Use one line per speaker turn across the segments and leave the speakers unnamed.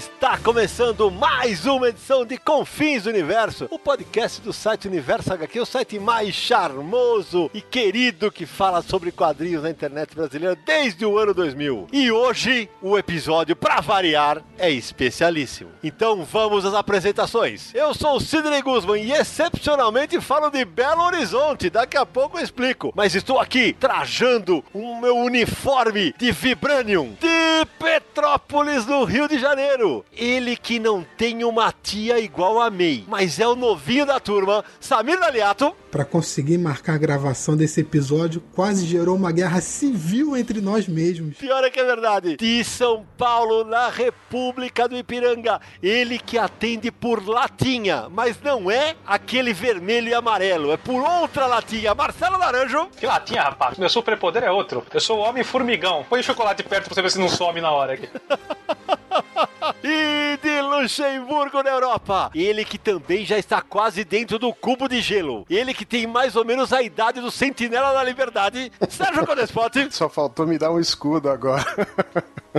Está começando mais uma edição de Confins Universo, o podcast do site Universo HQ, o site mais charmoso e querido que fala sobre quadrinhos na internet brasileira desde o ano 2000. E hoje o episódio, para variar, é especialíssimo. Então vamos às apresentações. Eu sou o Sidney Guzman e excepcionalmente falo de Belo Horizonte, daqui a pouco eu explico. Mas estou aqui trajando o meu uniforme de Vibranium de Petrópolis, no Rio de Janeiro. Ele que não tem uma tia igual a May, mas é o novinho da turma, Samir Daliato.
Para conseguir marcar a gravação desse episódio, quase gerou uma guerra civil entre nós mesmos.
Pior é que é verdade. De São Paulo, na República do Ipiranga. Ele que atende por latinha, mas não é aquele vermelho e amarelo, é por outra latinha. Marcelo Laranjo.
Que latinha, rapaz? Meu superpoder é outro. Eu sou o homem formigão. Põe o chocolate perto pra você ver se não some na hora aqui.
e de Luxemburgo na Europa. Ele que também já está quase dentro do cubo de gelo. Ele que tem mais ou menos a idade do Sentinela da Liberdade, Sérgio Codespote.
Só faltou me dar um escudo agora.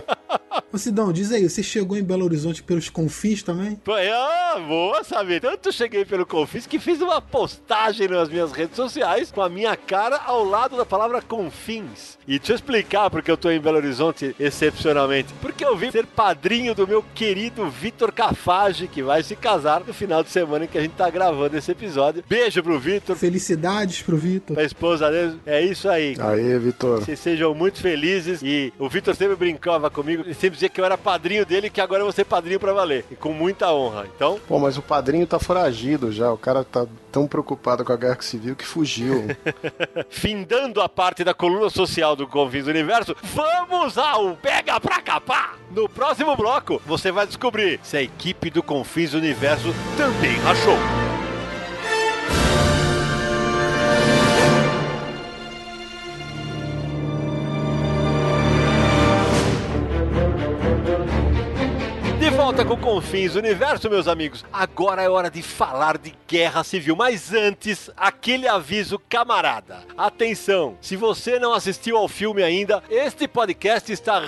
Ô Sidão, diz aí, você chegou em Belo Horizonte pelos confins também?
Ah, boa, sabe? Tanto cheguei pelo confins que fiz uma postagem nas minhas redes sociais com a minha cara ao lado da palavra confins. E deixa eu explicar porque eu tô em Belo Horizonte excepcionalmente. Porque eu vim ser padrinho do meu querido Vitor Cafage, que vai se casar no final de semana em que a gente tá gravando esse episódio. Beijo pro Vitor.
Felicidades pro Vitor.
A esposa dele. É isso aí.
Aê, Vitor.
Vocês sejam muito felizes. E o Vitor sempre brincava comigo e sempre dizia que eu era padrinho dele e que agora eu vou ser padrinho pra valer. E com muita honra. Então.
Pô, mas o padrinho tá foragido já. O cara tá tão preocupado com a guerra civil que fugiu.
Findando a parte da coluna social do Confins do Universo, vamos ao Pega Pra Capar! No próximo bloco, você vai descobrir se a equipe do Confins do Universo também rachou. Volta com Confins Universo, meus amigos. Agora é hora de falar de guerra civil. Mas antes, aquele aviso camarada. Atenção, se você não assistiu ao filme ainda, este podcast está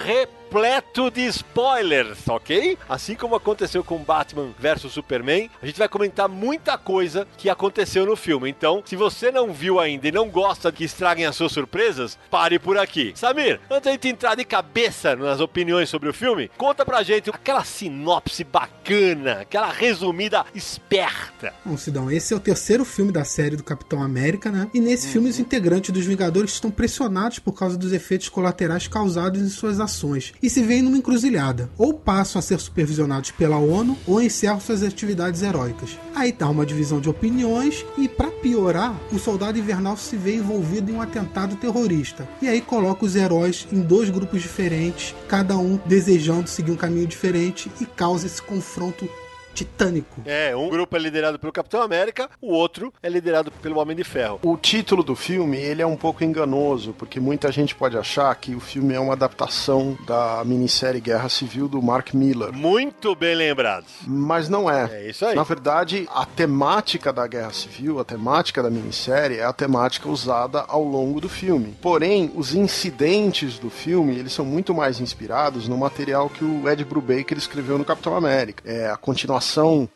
repleto de spoilers, ok? Assim como aconteceu com Batman vs Superman, a gente vai comentar muita coisa que aconteceu no filme. Então, se você não viu ainda e não gosta que estraguem as suas surpresas, pare por aqui. Samir, antes de gente entrar de cabeça nas opiniões sobre o filme, conta pra gente aquela sinopse bacana, aquela resumida esperta.
Bom, Sidão, esse é o terceiro filme da série do Capitão América, né? E nesse filme os integrantes dos Vingadores estão pressionados por causa dos efeitos colaterais causados em suas ações e se veem numa encruzilhada. Ou passam a ser supervisionados pela ONU ou encerram suas atividades heróicas. Aí tá uma divisão de opiniões e, para piorar, o soldado invernal se vê envolvido em um atentado terrorista. E aí coloca os heróis em dois grupos diferentes, cada um desejando seguir um caminho diferente e causa esse confronto titânico.
É, um grupo é liderado pelo Capitão América, o outro é liderado pelo Homem de Ferro.
O título do filme, ele é um pouco enganoso, porque muita gente pode achar que o filme é uma adaptação da minissérie Guerra Civil do Mark Miller.
Muito bem lembrado.
Mas não é.
É isso aí.
Na verdade, a temática da Guerra Civil, a temática da minissérie, é a temática usada ao longo do filme. Porém, os incidentes do filme, eles são muito mais inspirados no material que o Ed Brubaker escreveu no Capitão América. É a continuação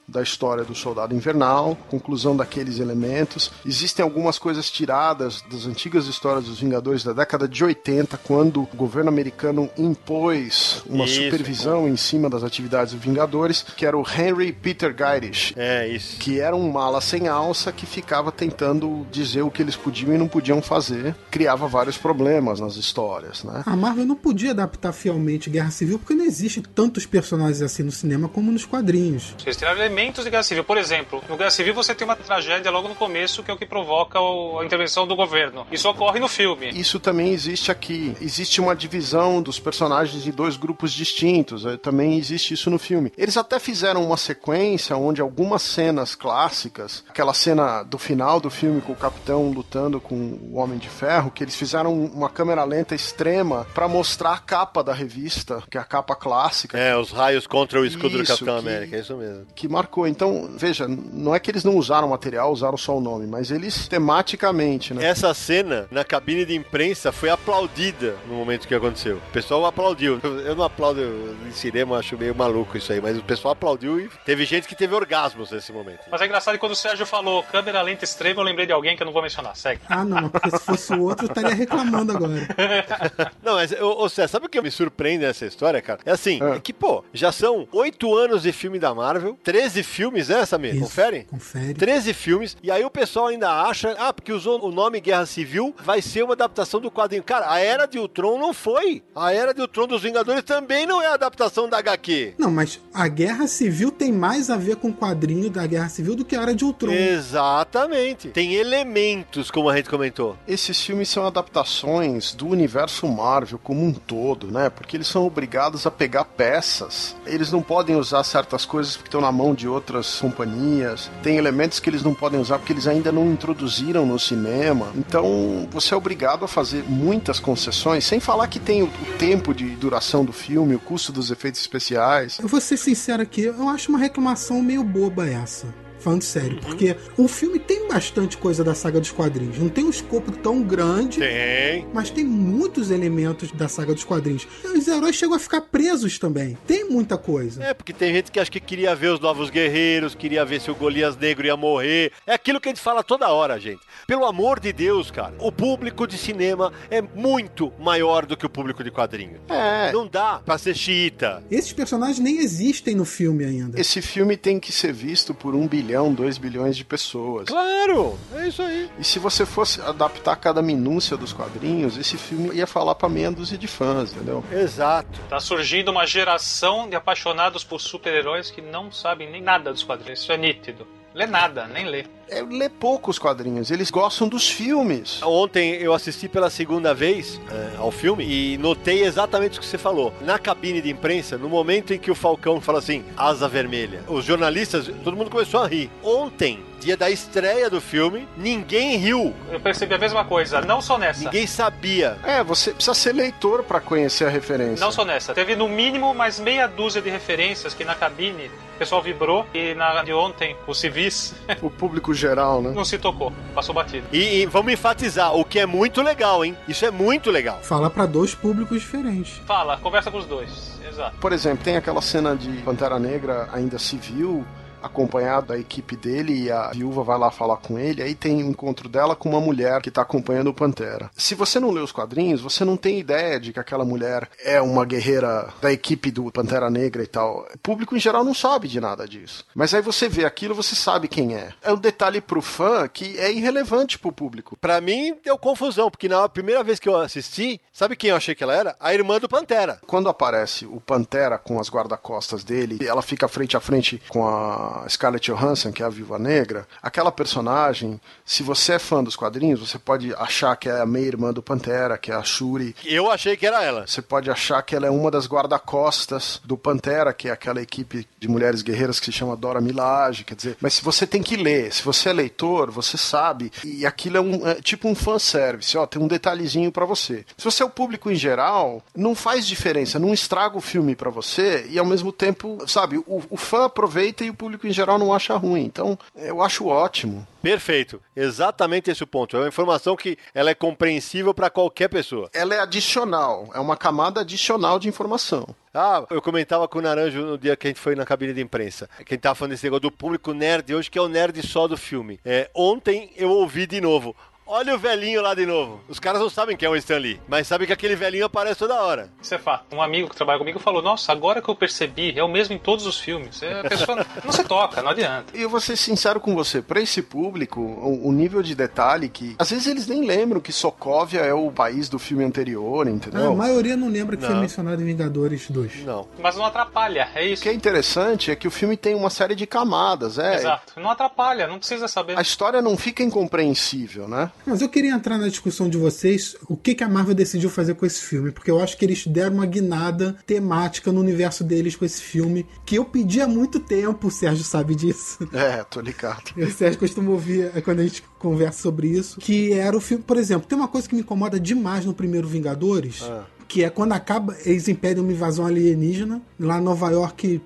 da história do Soldado Invernal, conclusão daqueles elementos. Existem algumas coisas tiradas das antigas histórias dos Vingadores da década de 80, quando o governo americano impôs uma
Isso,
supervisão em cima das atividades dos Vingadores, que era o Henry Peter Gyrich,
É isso.
que era um mala sem alça que ficava tentando dizer o que eles podiam e não podiam fazer, criava vários problemas nas histórias, né?
A Marvel não podia adaptar fielmente Guerra Civil porque não existe tantos personagens assim no cinema como nos quadrinhos.
Eles tiraram elementos de Guerra Civil. Por exemplo, no Guerra Civil você tem uma tragédia logo no começo, que é o que provoca o, a intervenção do governo. Isso ocorre no filme.
Isso também existe aqui. Existe uma divisão dos personagens em dois grupos distintos. Eh, Também existe isso no filme. Eles até fizeram uma sequência onde algumas cenas clássicas, aquela cena do final do filme com o capitão lutando com o Homem de Ferro, que eles fizeram uma câmera lenta extrema pra mostrar a capa da revista, que é a capa clássica.
É, os raios contra o escudo do
Isso,
Capitão
que-
América, é isso mesmo.
Que marcou. Então, veja, não é que eles não usaram material, usaram só o nome, mas eles tematicamente, né?
Essa cena na cabine de imprensa foi aplaudida no momento que aconteceu. O pessoal aplaudiu. Eu não aplaudo em cinema, acho meio maluco isso aí, mas o pessoal aplaudiu e teve gente que teve orgasmos nesse momento.
Mas é engraçado que quando o Sérgio falou câmera lenta extrema, eu lembrei de alguém que eu não vou mencionar. Segue.
Ah, não, porque se fosse o outro, eu estaria reclamando agora.
Não, mas, ô, ô Cé, sabe o que me surpreende nessa história, cara? É assim,
É.
é que, pô, já são oito anos de filme da Marvel, 13 filmes, né, Samir?
Isso,
Confere?
Confere.
13 filmes, e aí o pessoal ainda acha, ah, porque usou o nome Guerra Civil, vai ser uma adaptação do quadrinho. Cara, a Era de Ultron não foi. A Era de Ultron dos Vingadores também não é a adaptação da HQ.
Não, mas a Guerra Civil tem mais a ver com o quadrinho da Guerra Civil do que a Era de Ultron.
Exatamente. Tem elementos, como a gente comentou.
Esses filmes são adaptações do universo Marvel como um todo, né? Porque eles são obrigados a pegar peças. Eles não podem usar certas coisas porque estão na mão de outras companhias. Tem elementos que eles não podem usar porque eles ainda não introduziram no cinema. Então, você é obrigado a fazer muitas concessões, sem falar que tem o, o tempo de duração do filme, o custo dos efeitos especiais.
Eu vou ser sincero aqui, eu acho uma reclamação meio boba essa. Falando sério,
Uhum.
porque o filme tem bastante coisa da saga dos quadrinhos. Não tem um escopo tão grande,
Tem.
mas tem muitos elementos da saga dos quadrinhos. E os heróis chegam a ficar presos também. Tem muita coisa.
É, porque tem gente que acha que queria ver os novos guerreiros, queria ver se o Golias Negro ia morrer. É aquilo que a gente fala toda hora, gente. Pelo amor de Deus, cara. O público de cinema é muito maior do que o público de quadrinho.
É,
Não dá pra ser xiita.
Esses personagens nem existem no filme ainda.
esse filme tem que ser visto por um bilhão, dois bilhões de pessoas.
Claro, é isso aí.
E se você fosse adaptar cada minúcia dos quadrinhos, esse filme ia falar pra meia dúzia de fãs, entendeu?
Exato.
Tá surgindo uma geração de apaixonados por super-heróis que não sabem nem nada dos quadrinhos. Isso é nítido. Lê nada, nem lê.
É ler poucos quadrinhos, eles gostam dos filmes.
Ontem eu assisti pela segunda vez é, ao filme e notei exatamente o que você falou. Na cabine de imprensa, no momento em que o Falcão fala assim, asa vermelha, os jornalistas, todo mundo começou a rir. Ontem, dia da estreia do filme, ninguém riu.
Eu percebi a mesma coisa, não só nessa.
Ninguém sabia.
É, você precisa ser leitor pra conhecer a referência.
Não só nessa. Teve no mínimo mais meia dúzia de referências que na cabine o pessoal vibrou e na de ontem, os civis,
O público geral, né?
não se tocou. Passou batido.
E, e vamos enfatizar, o que é muito legal, hein? Isso é muito legal.
Fala pra dois públicos diferentes.
Fala, conversa com os dois. Exato.
Por exemplo, tem aquela cena de Pantera Negra ainda civil, acompanhado da equipe dele e a viúva vai lá falar com ele, aí tem o encontro dela com uma mulher que tá acompanhando o Pantera. Se você não lê os quadrinhos, você não tem ideia de que aquela mulher é uma guerreira da equipe do Pantera Negra e tal. O público em geral não sabe de nada disso. Mas aí você vê aquilo, você sabe quem é. É um detalhe pro fã que é irrelevante pro público.
Pra mim, deu confusão, porque na primeira vez que eu assisti, sabe quem eu achei que ela era? A irmã do Pantera.
Quando aparece o Pantera com as guarda-costas dele, ela fica frente a frente com a Scarlett Johansson, que é a Viúva Negra. Aquela personagem, se você é fã dos quadrinhos, você pode achar que é a meia-irmã do Pantera, que é a Shuri.
Eu achei que era ela.
Você pode achar que ela é uma das guarda-costas do Pantera, que é aquela equipe de mulheres guerreiras que se chama Dora Milaje, quer dizer, mas se você tem que ler, se você é leitor, você sabe, e aquilo é, um, é tipo um fanservice, ó, tem um detalhezinho pra você. Se você é o público em geral, não faz diferença, não estraga o filme pra você, e ao mesmo tempo, sabe, o, o fã aproveita e o público em geral não acha ruim, então eu acho ótimo.
Perfeito. Exatamente esse o ponto. É uma informação que ela é compreensível pra qualquer pessoa.
Ela é adicional, é uma camada adicional de informação.
Ah, eu comentava com o Naranjo no dia que a gente foi na cabine de imprensa. Quem tava falando desse negócio do público nerd hoje, que é o nerd só do filme. É, ontem eu ouvi de novo. Olha o velhinho lá de novo. Os caras não sabem quem é o Stan Lee, mas sabem que aquele velhinho aparece toda hora.
Isso é fato. Um amigo que trabalha comigo falou: Nossa, agora que eu percebi, é o mesmo em todos os filmes. É, a pessoa não se toca, não adianta.
E eu vou ser sincero com você, pra esse público, o, o nível de detalhe que. Às vezes eles nem lembram que Sokovia é o país do filme anterior, entendeu?
A maioria não lembra que foi
Não.
mencionado em Vingadores 2.
Não.
Mas não atrapalha, é
O
isso.
que é interessante é que o filme tem uma série de camadas, é.
Exato. Não atrapalha, não precisa saber.
A história não fica incompreensível, né?
Mas eu queria entrar na discussão de vocês o que, que a Marvel decidiu fazer com esse filme, porque eu acho que eles deram uma guinada temática no universo deles com esse filme, que eu pedi há muito tempo, o Sérgio sabe disso.
É, tô ligado.
O Sérgio costuma ouvir é, quando a gente conversa sobre isso, que era o filme, por exemplo, tem uma coisa que me incomoda demais no primeiro Vingadores, que é quando acaba, eles impedem uma invasão alienígena, lá em Nova York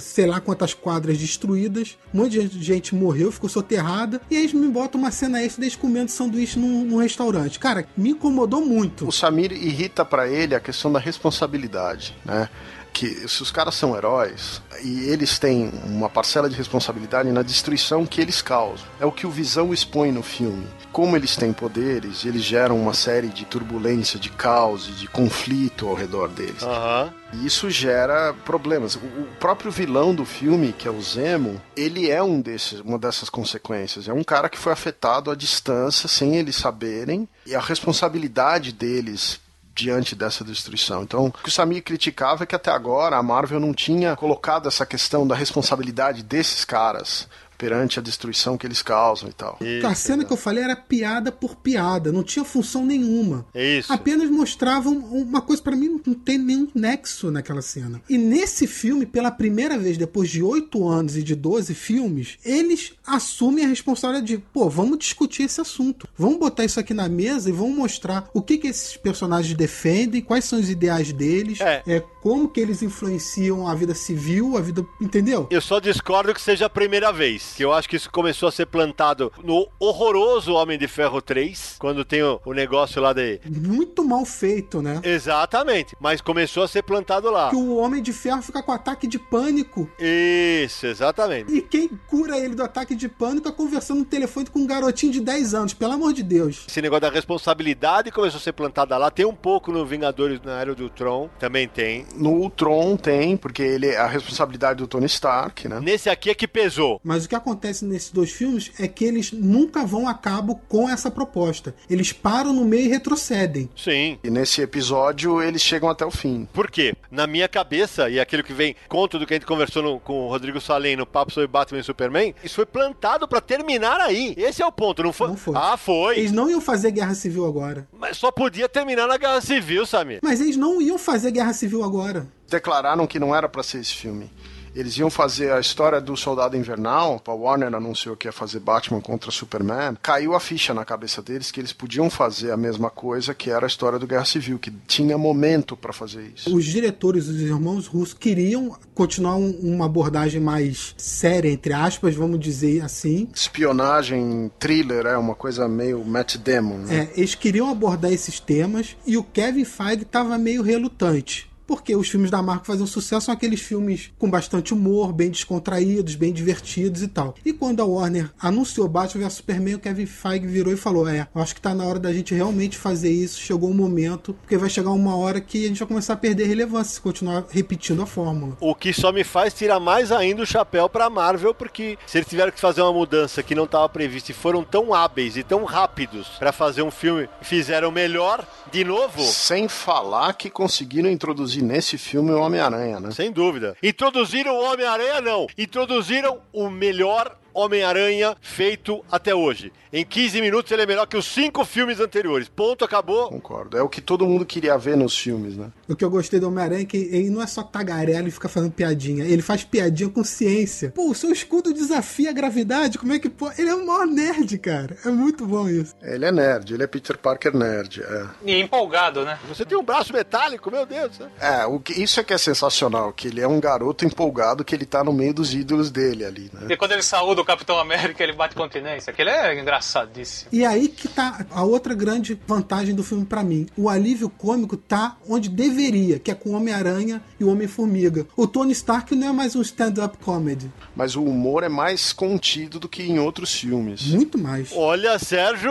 sei lá quantas quadras destruídas, um monte de gente morreu, ficou soterrada, e aí eles me botam uma cena extra deles comendo sanduíche num, num restaurante. Cara, me incomodou muito.
O Samir irrita pra ele a questão da responsabilidade, né? Que se os caras são heróis e eles têm uma parcela de responsabilidade na destruição que eles causam. É o que o Visão expõe no filme. Como eles têm poderes, eles geram uma série de turbulência, de caos e de conflito ao redor deles.
Aham.
E isso gera problemas. O o próprio vilão do filme, que é o Zemo, ele é um desses, uma dessas consequências. É um cara que foi afetado à distância, sem eles saberem, e a responsabilidade deles diante dessa destruição. Então, o que o Samir criticava é que até agora a Marvel não tinha colocado essa questão da responsabilidade desses caras perante a destruição que eles causam e tal.
a cena que eu falei era piada por piada, não tinha função nenhuma.
É isso.
Apenas mostravam uma coisa pra mim não tem nenhum nexo naquela cena. E nesse filme, pela primeira vez depois de 8 anos e de 12 filmes, eles assumem a responsabilidade de, pô, vamos discutir esse assunto. Vamos botar isso aqui na mesa e vamos mostrar o que que esses personagens defendem, quais são os ideais deles,
É.
como que eles influenciam a vida civil, a vida, entendeu?
Eu só discordo que seja a primeira vez. Que eu acho que isso começou a ser plantado no horroroso Homem de Ferro 3, quando tem o, o negócio lá de.
Muito mal feito, né?
Exatamente. Mas começou a ser plantado lá.
Que o Homem de Ferro fica com ataque de pânico.
Isso, exatamente.
E quem cura ele do ataque de pânico é conversando no telefone com um garotinho de 10 anos, pelo amor de Deus.
Esse negócio da responsabilidade começou a ser plantada lá. Tem um pouco no Vingadores na Era do Ultron, também tem.
No Ultron tem, porque ele é a responsabilidade do Tony Stark, né?
Nesse aqui é que pesou.
Mas o que acontece nesses dois filmes é que eles nunca vão a cabo com essa proposta. Eles param no meio e retrocedem.
Sim.
E nesse episódio eles chegam até o fim.
Por quê? Na minha cabeça, e aquilo que vem conto do que a gente conversou no- com o Rodrigo Salem no papo sobre Batman e Superman, isso foi plantado pra terminar aí. Esse é o ponto, não foi?
Não foi.
Ah, foi.
Eles não iam fazer guerra civil agora.
Mas só podia terminar na Guerra Civil, Samir.
Mas eles não iam fazer guerra civil agora.
Declararam que não era pra ser esse filme. Eles iam fazer a história do Soldado Invernal. A Warner anunciou que ia fazer Batman contra Superman. Caiu a ficha na cabeça deles que eles podiam fazer a mesma coisa que era a história do Guerra Civil, que tinha momento pra fazer isso.
Os diretores, os irmãos russos, queriam continuar um- uma abordagem mais séria, entre aspas, vamos dizer assim.
Espionagem, thriller, é uma coisa meio Matt Damon, né?
É, eles queriam abordar esses temas e o Kevin Feige estava meio relutante. Porque os filmes da Marvel faziam sucesso são aqueles filmes com bastante humor, bem descontraídos, bem divertidos e tal. E quando a Warner anunciou Batman vs Superman, o Kevin Feige virou e falou: É, acho que tá na hora da gente realmente fazer isso. Chegou o momento, porque vai chegar uma hora que a gente vai começar a perder relevância se continuar repetindo a fórmula.
O que só me faz tirar mais ainda o chapéu pra Marvel, porque se eles tiveram que fazer uma mudança que não estava prevista e foram tão hábeis e tão rápidos pra fazer um filme e fizeram melhor de novo,
Sem falar que conseguiram introduzir nesse filme o Homem-Aranha, né?
sem dúvida. Introduziram o Homem-Aranha, não. Introduziram o melhor Homem-Aranha feito até hoje. Em 15 minutos ele é melhor que os cinco filmes anteriores. Ponto, acabou.
Concordo. É o que todo mundo queria ver nos filmes, né?
O que eu gostei do Homem-Aranha é que ele não é só tagarela e fica fazendo piadinha. Ele faz piadinha com ciência. Pô, o seu escudo desafia a gravidade. Como é que pode? Ele é o maior nerd, cara. É muito bom isso.
Ele é nerd, ele é Peter Parker nerd. É,
E empolgado, né?
Você tem um braço metálico, meu Deus. né?
é o que, isso é que é sensacional, que ele é um garoto empolgado que ele tá no meio dos ídolos dele ali, né?
E quando ele saúda o Capitão América ele bate continência. Aquele é engraçadíssimo.
E aí que tá a outra grande vantagem do filme pra mim. O alívio cômico tá onde deveria, que é com o Homem-Aranha e o Homem-Formiga. O Tony Stark não é mais um stand-up comedy.
Mas o humor é mais contido do que em outros filmes.
Muito mais.
Olha, Sérgio,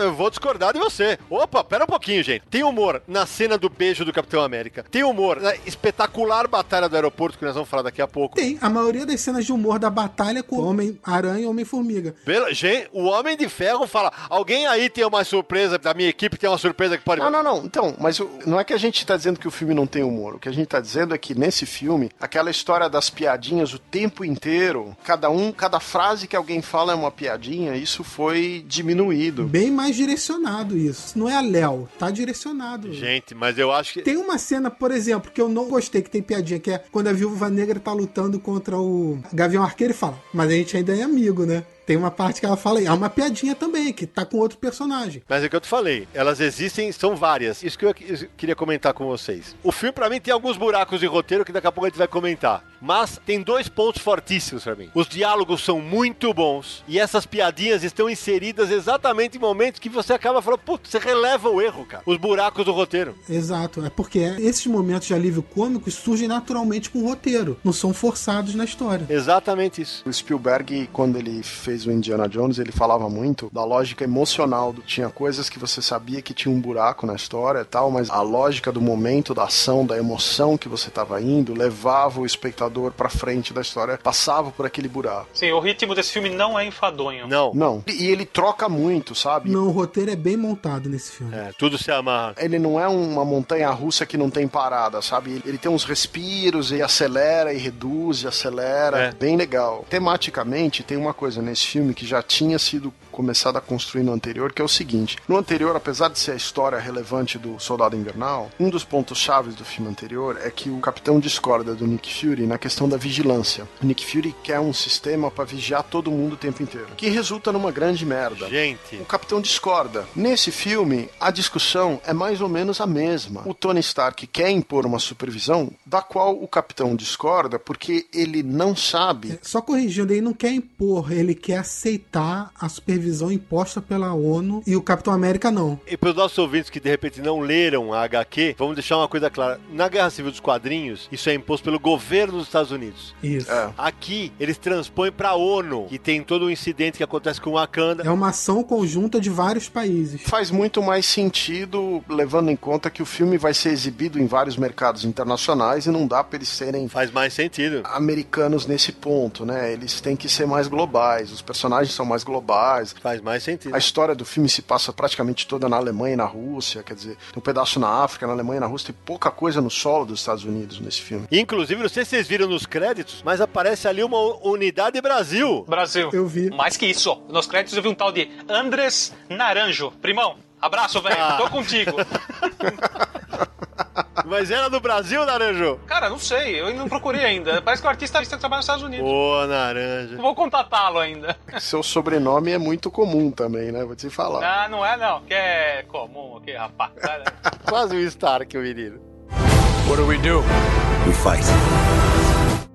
eu vou discordar de você. Opa, pera um pouquinho, gente. Tem humor na cena do beijo do Capitão América. Tem humor na espetacular batalha do aeroporto, que nós vamos falar daqui a pouco.
Tem a maioria das cenas de humor da batalha é com o Homem-Aranha e Homem-Formiga.
Pela- Gente, o Homem de Ferro fala: alguém aí tem uma surpresa da minha equipe, tem uma surpresa que pode.
Não, não, não. Então, mas o- não é que a gente tá dizendo que o filme não tem humor. O que a gente tá dizendo é que nesse filme, aquela história das piadinhas o tempo inteiro, cada um, cada frase que alguém fala é uma piadinha, isso foi diminuído.
Bem mais direcionado isso. Não é a Léo, tá direcionado.
Gente, mas eu acho que.
Tem uma cena, por exemplo, que eu não gostei, que tem piadinha, que é quando a Viúva Negra tá lutando contra o Gavião Arqueiro e fala, mas a gente ainda é amigo, né? Tem uma parte que ela fala, é uma piadinha também, que tá com outro personagem.
Mas é o que eu te falei, elas existem, são várias. Isso que eu que- queria comentar com vocês. O filme, pra mim, tem alguns buracos de roteiro que daqui a pouco a gente vai comentar. Mas tem dois pontos fortíssimos pra mim. Os diálogos são muito bons e essas piadinhas estão inseridas exatamente em momentos que você acaba falando, putz, você releva o erro, cara. Os buracos do roteiro.
Exato, é porque esses momentos de alívio cômico surgem naturalmente com o roteiro, não são forçados na história.
Exatamente isso.
O Spielberg, quando ele fez o Indiana Jones, ele falava muito da lógica emocional. Do, tinha coisas que você sabia que tinha um buraco na história e tal, mas a lógica do momento, da ação, da emoção que você estava indo, levava o espectador pra frente da história, passava por aquele buraco.
Sim, o ritmo desse filme não é enfadonho.
Não.
Não. E ele troca muito, sabe?
Não, o roteiro é bem montado nesse filme.
É, tudo se amarra.
Ele não é uma montanha russa que não tem parada, sabe? Ele tem uns respiros e acelera e reduz e acelera.
É.
Bem legal. Tematicamente, tem uma coisa nesse filme que já tinha sido começado a construir no anterior, que é o seguinte. No anterior, apesar de ser a história relevante do Soldado Invernal, um dos pontos chaves do filme anterior é que o capitão discorda do Nick Fury na questão da vigilância. O Nick Fury quer um sistema para vigiar todo mundo o tempo inteiro, que resulta numa grande merda.
Gente,
O capitão discorda. Nesse filme, a discussão é mais ou menos a mesma. O Tony Stark quer impor uma supervisão da qual o capitão discorda porque ele não sabe.
Só corrigindo, ele não quer impor, ele quer aceitar a supervisão imposta pela ONU e o Capitão América não.
E para os nossos ouvintes que de repente não leram a HQ, vamos deixar uma coisa clara. Na Guerra Civil dos Quadrinhos, isso é imposto pelo governo dos Estados Unidos.
Isso.
É.
Aqui, eles transpõem pra ONU, que tem todo um incidente que acontece com o Wakanda.
É uma ação conjunta de vários países.
Faz muito mais sentido levando em conta que o filme vai ser exibido em vários mercados internacionais e não dá para eles serem
Faz mais sentido.
americanos nesse ponto, né? Eles têm que ser mais globais, os personagens são mais globais.
Faz mais sentido.
A história do filme se passa praticamente toda na Alemanha e na Rússia, quer dizer, tem um pedaço na África, na Alemanha e na Rússia, tem pouca coisa no solo dos Estados Unidos nesse filme.
Inclusive, não sei se vocês viram nos créditos, mas aparece ali uma unidade Brasil.
Brasil.
Eu vi.
Mais que isso, ó. Nos créditos eu vi um tal de Andres Naranjo. Primão, abraço, velho.
Ah.
Tô contigo.
Mas era do Brasil, Naranjo?
Cara, não sei, eu não procurei ainda. Parece que o artista artista trabalha nos Estados Unidos.
Ô, Naranja.
Vou contatá-lo ainda.
Seu sobrenome é muito comum também, né? Vou te falar.
Ah, não é não. Que é comum aqui, rapaz.
Quase o Stark, o menino.
What do we do? We fight.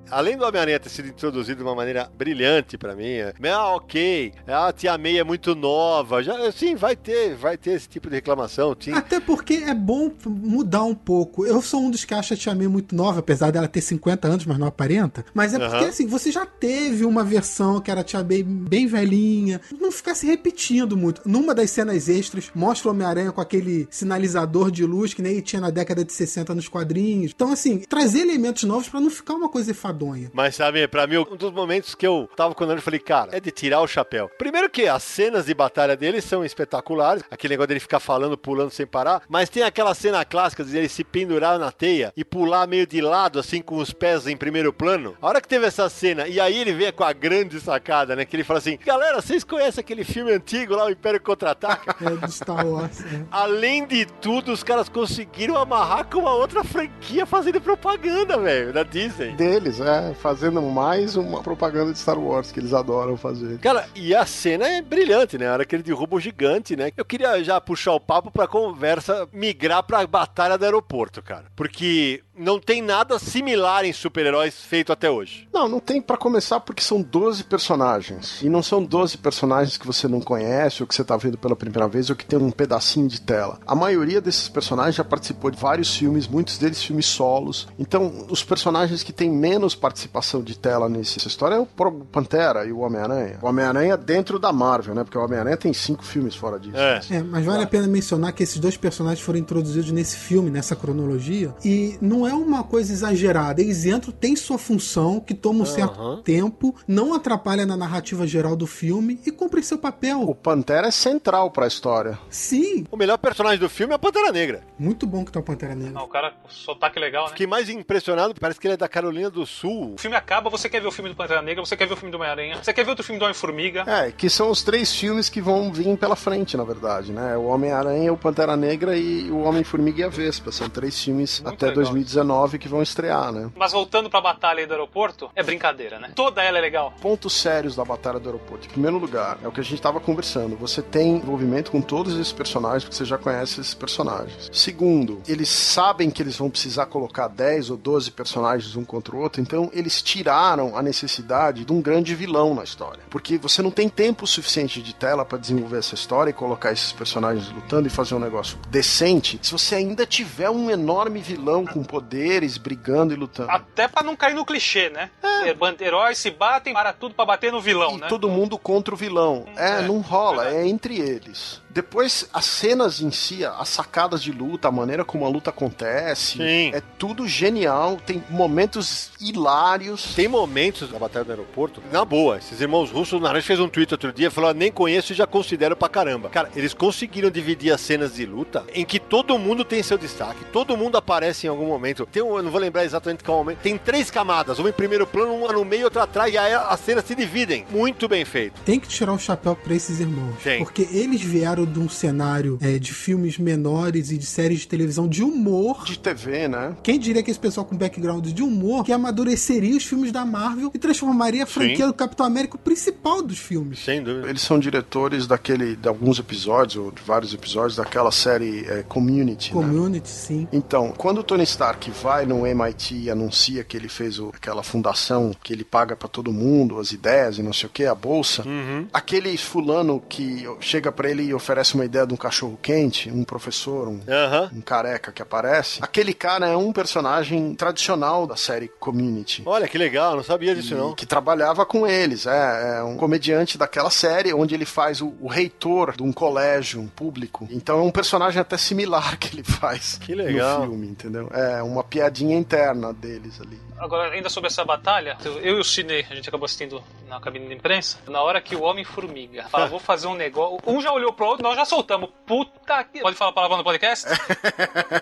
Além do Homem-Aranha ter sido introduzido de uma maneira brilhante pra mim, é, ah, ok, a Tia May é muito nova, já, sim, vai ter, vai ter esse tipo de reclamação, sim.
Até porque é bom mudar um pouco. Eu sou um dos que acha a Tia May muito nova, apesar dela ter 50 anos, mas não aparenta. Mas é porque, assim, você já teve uma versão que era a Tia May bem velhinha. Não ficar se repetindo muito. Numa das cenas extras, mostra o Homem-Aranha com aquele sinalizador de luz que nem tinha na década de 60 nos quadrinhos. Então, assim, trazer elementos novos pra não ficar uma coisa enfadonha.
Mas sabe, pra mim, um dos momentos que eu tava com o Nando, eu falei, cara, é de tirar o chapéu. Primeiro que as cenas de batalha dele são espetaculares, aquele negócio dele ficar falando, pulando sem parar, mas tem aquela cena clássica de ele se pendurar na teia e pular meio de lado, assim, com os pés em primeiro plano. A hora que teve essa cena, e aí ele vem com a grande sacada, né, que ele fala assim, galera, vocês conhecem aquele filme antigo lá, o Império Contra-Ataca?
É do Star Wars. é.
Além de tudo, os caras conseguiram amarrar com uma outra franquia fazendo propaganda, velho, da Disney.
Deles, é, fazendo mais uma propaganda de Star Wars que eles adoram fazer.
Cara, e a cena é brilhante, né? A hora que ele derruba o gigante, né? Eu queria já puxar o papo pra conversa migrar pra batalha do aeroporto, cara. Porque não tem nada similar em super-heróis feito até hoje.
Não, não tem para começar porque são 12 personagens. E não são 12 personagens que você não conhece ou que você tá vendo pela primeira vez ou que tem um pedacinho de tela. A maioria desses personagens já participou de vários filmes, muitos deles filmes solos. Então, os personagens que têm menos participação de tela nessa história é o próprio Pantera e o Homem-Aranha. O Homem-Aranha dentro da Marvel, né? Porque o Homem-Aranha tem cinco filmes fora disso.
É.
É, mas vale a pena mencionar que esses dois personagens foram introduzidos nesse filme, nessa cronologia, e não é uma coisa exagerada. Eles entram, têm sua função, que toma um certo tempo, não atrapalha na narrativa geral do filme e cumpre seu
O
papel.
Pantera é central pra história.
Sim,
O melhor personagem do filme é a Pantera Negra.
muito bom que tá o Pantera Negra.
Não, o cara, o sotaque legal, né?
Fiquei mais impressionado, parece que ele é da Carolina do Sul.
O filme acaba, você quer ver o filme do Pantera Negra, você quer ver o filme do Homem-Aranha, você quer ver outro filme do Homem-Formiga.
É, que são os três filmes que vão vir pela frente, na verdade, né? O Homem-Aranha, o Pantera Negra e o Homem-Formiga e a Vespa. São três filmes
Muito
até
legal
2019 que vão estrear, né?
Mas voltando pra batalha do aeroporto, é brincadeira, né? Toda ela é legal.
Pontos sérios da Batalha do Aeroporto. Em primeiro lugar, é o que a gente estava conversando. Você tem envolvimento com todos esses personagens, porque você já conhece esses personagens. Segundo, eles sabem que eles vão precisar colocar 10 ou 12 personagens um contra o outro, então eles tiraram a necessidade de um grande vilão na história. Porque você não tem tempo suficiente de tela para desenvolver essa história e colocar esses personagens lutando e fazer um negócio decente, se você ainda tiver um enorme vilão com poderes brigando e lutando.
Até pra não cair no clichê, né? É. Heróis se batem para tudo pra bater no vilão,
e
né?
todo mundo contra o vilão. É,
É,
não rola,
verdade.
é entre eles. Depois, as cenas em si, as sacadas de luta, a maneira como a luta acontece,
Sim.
é tudo genial. Tem momentos hilários.
Tem momentos da Batalha do Aeroporto, na boa, esses irmãos russos, o Naranjo fez um tweet outro dia, falou, "Ah, nem conheço e já considero pra caramba. Cara, eles conseguiram dividir as cenas de luta em que todo mundo tem seu destaque, todo mundo aparece em algum momento. Tem um, eu não vou lembrar exatamente qual momento, tem três camadas, uma em primeiro plano, uma no meio, outra atrás, e aí as cenas se dividem. Muito bem feito.
Tem que tirar o chapéu pra esses irmãos.
Tem.
Porque eles vieram de um cenário é, de filmes menores e de séries de televisão de humor.
De TV, né?
Quem diria que esse pessoal com background de humor que amadureceria os filmes da Marvel e transformaria a franquia
Sim.
do Capitão América o principal dos filmes?
Sem dúvida.
Eles são diretores daquele, de alguns episódios, ou de vários episódios, daquela série é, Community, né?
Community, sim.
Então, quando o Tony Stark vai no MIT e anuncia que ele fez o- aquela fundação que ele paga pra todo mundo, as ideias e não sei o que, a bolsa, aquele fulano que chega pra ele e oferece uma ideia de um cachorro quente, um professor, um,
Aham.
um careca que aparece, aquele cara é um personagem tradicional da série Community.
Olha que legal, não sabia disso
E
não.
que trabalhava com eles, é, é um comediante daquela série onde ele faz o, o reitor de um colégio público. Então é um personagem até similar que ele faz
Que legal.
no filme, entendeu? É uma piadinha interna deles ali.
Agora, ainda sobre essa batalha, eu e o Cine, a gente acabou assistindo na cabine de imprensa, na hora que o Homem-Formiga fala, vou fazer um negócio, um já olhou pro outro, nós já soltamos. Puta que... Pode falar palavrão no podcast?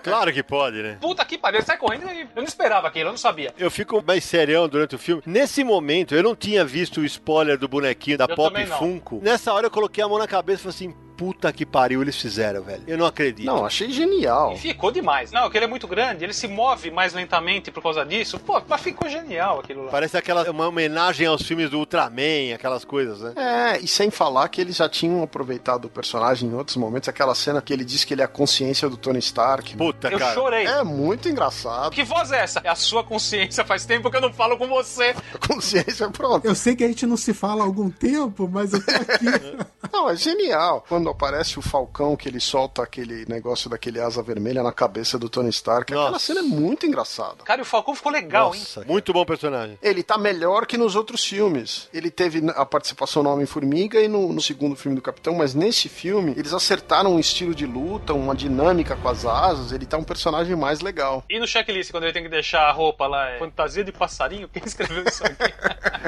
Claro que pode, né?
Puta que pariu, ele sai correndo e eu não esperava aquilo, eu não sabia.
Eu fico mais serião durante o filme. Nesse momento, eu não tinha visto o spoiler do bonequinho da
Eu
Pop. Funko. Nessa hora eu coloquei a mão na cabeça e falei assim: puta que pariu, eles fizeram, velho. Eu não acredito.
Não, achei genial.
E ficou demais. Não, que ele é muito grande, ele se move mais lentamente por causa disso. Pô, mas ficou genial aquilo lá.
Parece aquela uma homenagem aos filmes do Ultraman, aquelas coisas, né?
É, e sem falar que eles já tinham aproveitado o personagem em outros momentos, aquela cena que ele diz que ele é a consciência do Tony Stark.
Puta,
Eu
cara.
chorei.
É muito engraçado.
Que voz é essa? É a sua consciência. Faz tempo que eu não falo com você.
Consciência, pronto.
Eu sei que a gente não se fala há algum tempo, mas eu tô aqui.
Não, é genial. Quando aparece o Falcão, que ele solta aquele negócio daquele asa vermelha na cabeça do Tony Stark, aquela
Nossa.
cena é muito engraçada.
Cara, e o Falcão ficou legal, hein?
Nossa, muito bom personagem.
Ele tá melhor que nos outros filmes. Ele teve a participação no Homem-Formiga e no, no segundo filme do Capitão, mas nesse filme eles acertaram um estilo de luta, uma dinâmica com as asas. Ele tá um personagem mais legal.
E no checklist, quando ele tem que deixar a roupa lá, é fantasia de passarinho? Quem escreveu isso aqui?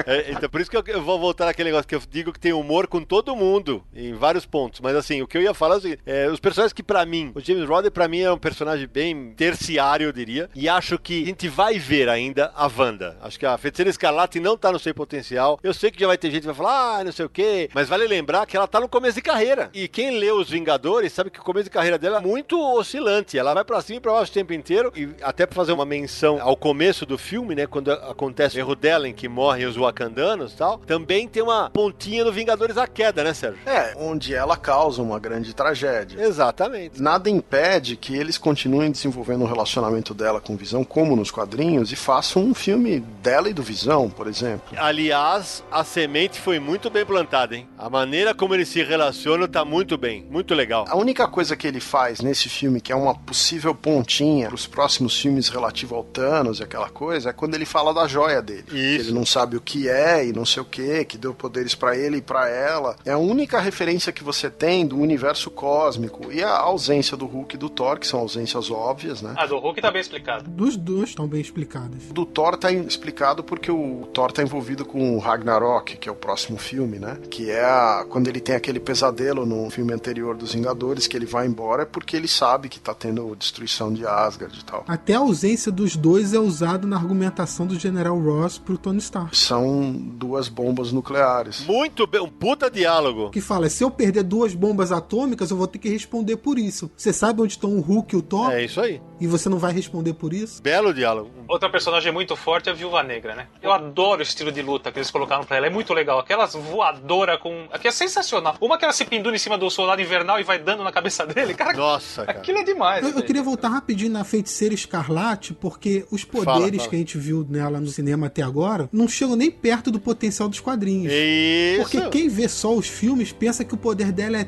É, então, por isso que eu, eu vou voltar naquele negócio que eu digo que tem humor com todo mundo, em vários pontos. Mas assim, o que eu ia falar seguinte, é, os personagens que pra mim, o James Rodder pra mim é um personagem bem terciário, eu diria. E acho que a gente vai ver ainda a Wanda. Acho que a Feiticeira Escarlate não tá no seu potencial. Eu sei que já vai ter gente que vai falar, ah, não sei o quê. Mas vale lembrar que ela tá no começo de carreira. E quem lê Os Vingadores sabe que o começo de carreira dela é muito oscilante. Ela vai pra cima e pra baixo o tempo inteiro. E até pra fazer uma menção ao começo do filme, né? Quando acontece o erro dela em que morrem os Wakandanos e tal. Também tem uma pontinha no Vingadores a Queda, né, Sérgio?
É, onde ela causa uma grande tragédia.
Exatamente.
Nada impede que eles continuem desenvolvendo o um relacionamento dela com Visão, como nos quadrinhos, e façam um filme dela e do Visão, por exemplo.
Aliás, a semente foi muito bem plantada, hein? A maneira como eles se relacionam tá muito bem, muito legal.
A única coisa que ele faz nesse filme, que é uma possível pontinha para os próximos filmes relativo ao Thanos e aquela coisa, é quando ele fala da joia dele.
Isso.
Ele não sabe o que é e não sei o que, que deu poderes para ele e para ela. É a única referência que você tem do universo cósmico e a ausência do Hulk e do Thor, que são ausências óbvias, né?
Ah, do Hulk tá bem explicado.
Dos dois estão bem explicados.
Do Thor tá explicado porque o Thor tá envolvido com o Ragnarok, que é o próximo filme, né? Que é a, quando ele tem aquele pesadelo no filme anterior dos Vingadores, que ele vai embora, é porque ele sabe que tá tendo destruição de Asgard e tal.
Até a ausência dos dois é usado na argumentação do General Ross pro Tony Stark.
São duas bombas nucleares.
Muito bem, um puta diálogo.
Que fala, se eu perder duas bombas atômicas, eu vou ter que responder por isso. Você sabe onde estão o Hulk e o Thor?
É isso aí.
E você não vai responder por isso?
Belo diálogo.
Outra personagem muito forte é a Viúva Negra, né? Eu adoro o estilo de luta que eles colocaram pra ela. É muito legal. Aquelas voadoras com. Aqui é sensacional. Uma que ela se pendura em cima do soldado invernal e vai dando na cabeça dele. Cara,
Nossa, cara.
aquilo é demais.
Eu, eu queria voltar rapidinho na feiticeira escarlate, porque os poderes
Fala, fala.
que a gente viu nela no cinema até agora não chegam nem perto do potencial dos quadrinhos.
Isso.
Porque quem vê só os filmes pensa que o poder dela é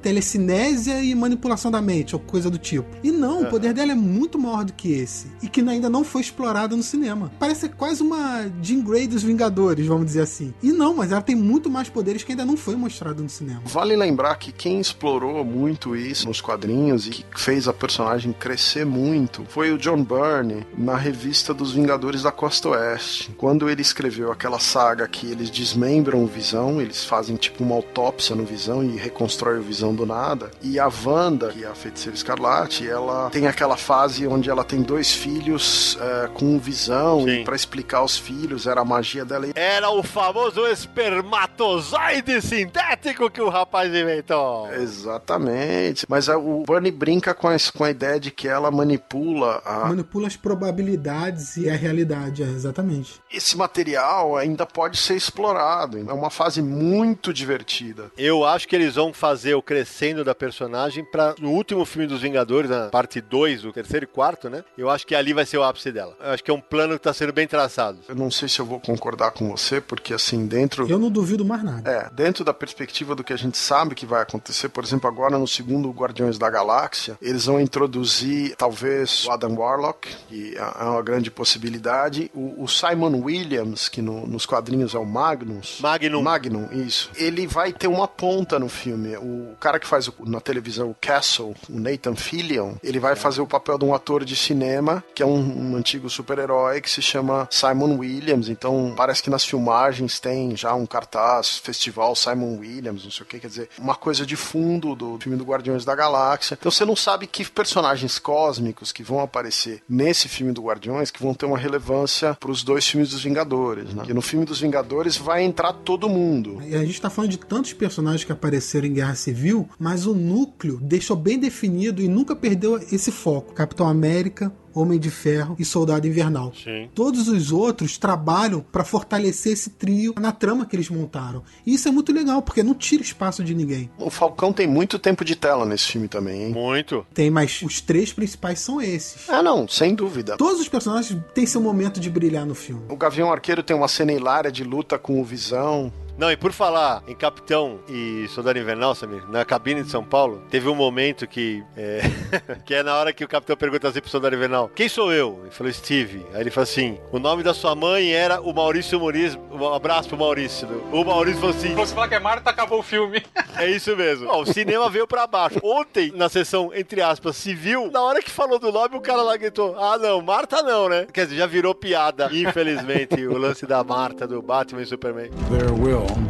telecinésia e manipulação da mente, ou coisa do tipo. E não, o poder dela é muito maior do que esse. E que ainda não foi explorado no cinema. Parece quase uma Jean Grey dos Vingadores, vamos dizer assim. E não, mas ela tem muito mais poderes que ainda não foi mostrado no cinema.
Vale lembrar que quem explorou muito isso nos quadrinhos e que fez a personagem crescer muito foi o John Byrne na revista dos Vingadores da Costa Oeste. Quando ele escreveu aquela saga que eles desmembram o Visão, eles fazem tipo uma autópsia no Visão e reconstrói o Visão do nada. E a Wanda, que é a feiticeira escarlate, ela tem aquela fase onde ela tem dois filhos é, com visão
Sim.
e para explicar os filhos era a magia dela. E
Era o famoso espermatozoide sintético que o rapaz inventou.
Exatamente. Mas a- o Bunny brinca com a, com a ideia de que ela manipula a-
Manipula as probabilidades e a realidade, é, exatamente.
esse material ainda pode ser explorado. É uma fase muito divertida.
Eu acho que eles vão fazer o crescendo da personagem pra no último filme dos Vingadores, na parte 2, o terceiro e quarto, né? Eu acho que ali vai ser o ápice dela. Eu acho que é um plano que tá sendo bem traçado.
Eu não sei se eu vou concordar com você, porque assim, dentro.
Eu não duvido mais nada.
É, dentro da perspectiva do que a gente sabe que vai acontecer, por exemplo, agora no segundo Guardiões da Galáxia, eles vão introduzir talvez o Adam Warlock, que é uma grande possibilidade, o, o Simon Williams, que no- nos quadrinhos é o Magnus.
Magnum.
Magnum, isso. Ele vai ter uma ponta no filme. O cara que faz o- na televisão o Castle, o Nathan Fillion, ele vai fazer o papel de um ator de cinema, que é um, um antigo super-herói que se chama Simon Williams. Então, parece que nas filmagens tem já um cartaz, festival Simon Williams, não sei o que, quer dizer, uma coisa de fundo do filme do Guardiões da Galáxia. Então, você não sabe que personagens cósmicos que vão aparecer nesse filme do Guardiões que vão ter uma relevância para os dois filmes dos Vingadores, né? Porque no filme dos Vingadores vai entrar todo mundo.
E a gente tá falando de tantos personagens que apareceram em Guerra Civil, mas o núcleo deixou bem definido e nunca perdeu esse foco. Capitão América, Homem de Ferro e Soldado Invernal.
Sim.
Todos os outros trabalham para fortalecer esse trio na trama que eles montaram. E isso é muito legal, porque não tira espaço de ninguém.
O Falcão tem muito tempo de tela nesse filme também, hein?
Muito.
Tem, mas os três principais são esses.
Ah, não, sem dúvida.
Todos os personagens têm seu momento de brilhar no filme.
O Gavião Arqueiro tem uma cena hilária de luta com o Visão.
Não, e por falar em Capitão e Soldado Invernal, Samir, na cabine de São Paulo, teve um momento que é, que é na hora que o Capitão pergunta assim pro Soldado Invernal, quem sou eu? Ele falou, Steve. Aí ele falou assim, o nome da sua mãe era o Maurício Muniz, um abraço pro Maurício. O Maurício falou assim,
Você falar que é Marta, acabou o filme.
é isso mesmo. Ó, o cinema veio pra baixo. Ontem, na sessão, entre aspas, civil, na hora que falou do nome, o cara lá gritou, ah não, Marta não, né? Quer dizer, já virou piada, infelizmente, o lance da Marta, do Batman e Superman.
There will form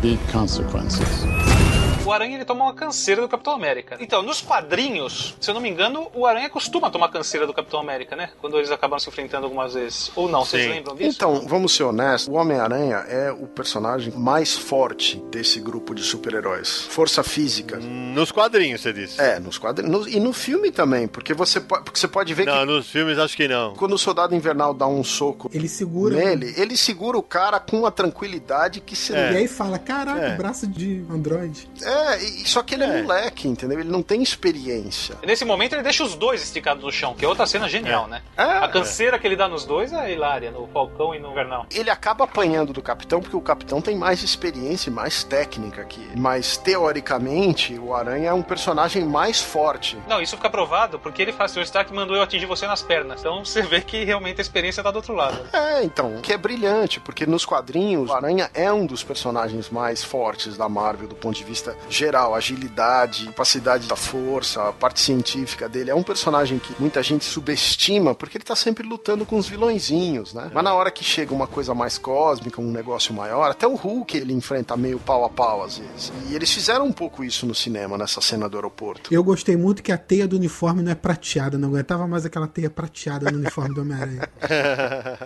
the consequences.
O Aranha ele toma uma canseira do Capitão América. Então, nos quadrinhos, se eu não me engano, o Aranha costuma tomar canseira do Capitão América, né? Quando eles acabam se enfrentando algumas vezes. Ou não, vocês
Sim.
lembram disso?
Então, vamos ser honestos, o Homem-Aranha é o personagem mais forte desse grupo de super-heróis. Força física.
Nos quadrinhos, você disse.
É, nos quadrinhos. E no filme também, porque você, po- porque você pode ver
Não,
que
nos filmes acho que não.
quando o Soldado Invernal dá um soco
Ele segura.
nele, ele segura o cara com uma tranquilidade que se
E
É.
aí fala: caraca,
É.
braço de Android.
É, É, e, só que ele é. é moleque, entendeu? Ele não tem experiência.
Nesse momento ele deixa os dois esticados no chão, que é outra cena genial, é. né? É, a canseira que ele dá nos dois é hilária, no Falcão e no Vernal.
Ele acaba apanhando do capitão porque o capitão tem mais experiência e mais técnica que ele. Mas teoricamente, o Aranha é um personagem mais forte.
Não, isso fica provado porque ele faz: o Stark mandou eu atingir você nas pernas. Então você vê que realmente a experiência tá do outro lado.
É, então, que é brilhante, porque nos quadrinhos, o Aranha é um dos personagens mais fortes da Marvel do ponto de vista geral, agilidade, capacidade da força, a parte científica dele. É um personagem que muita gente subestima porque ele tá sempre lutando com os vilõezinhos, né? Mas na hora que chega uma coisa mais cósmica, um negócio maior, até o Hulk ele enfrenta meio pau a pau às vezes. E eles fizeram um pouco isso no cinema, nessa cena do aeroporto.
Eu gostei muito que a teia do uniforme não é prateada, não aguentava mais aquela teia prateada no uniforme do Homem-Aranha.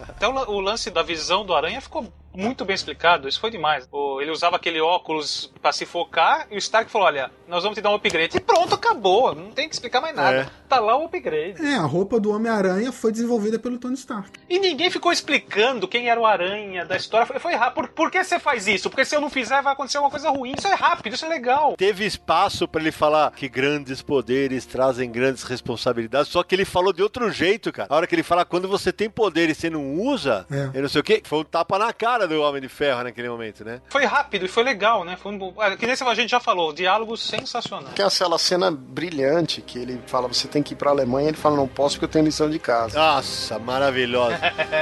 Até o, o lance da visão do Aranha ficou muito bem explicado, isso foi demais. Ele usava aquele óculos para se focar e o Stark falou: Olha, nós vamos te dar um upgrade. E pronto, acabou. Não tem que explicar mais nada. É. Tá lá o upgrade.
É, a roupa do Homem-Aranha foi desenvolvida pelo Tony Stark.
E ninguém ficou explicando quem era o Aranha da história. Foi, foi rápido. Por, por que você faz isso? Porque se eu não fizer, vai acontecer alguma coisa ruim. Isso é rápido, isso é legal.
Teve espaço para ele falar que grandes poderes trazem grandes responsabilidades, só que ele falou de outro jeito, cara. A hora que ele fala, quando você tem poder e você não usa, é. eu não sei o que, foi um tapa na cara do Homem de Ferro naquele momento, né?
Foi rápido e foi legal, né? Foi um... É, que nem a gente já falou, diálogo sensacional.
Tem aquela cena brilhante que ele fala, você tem que ir pra Alemanha, ele fala, não posso porque eu tenho lição de casa.
Nossa, maravilhosa.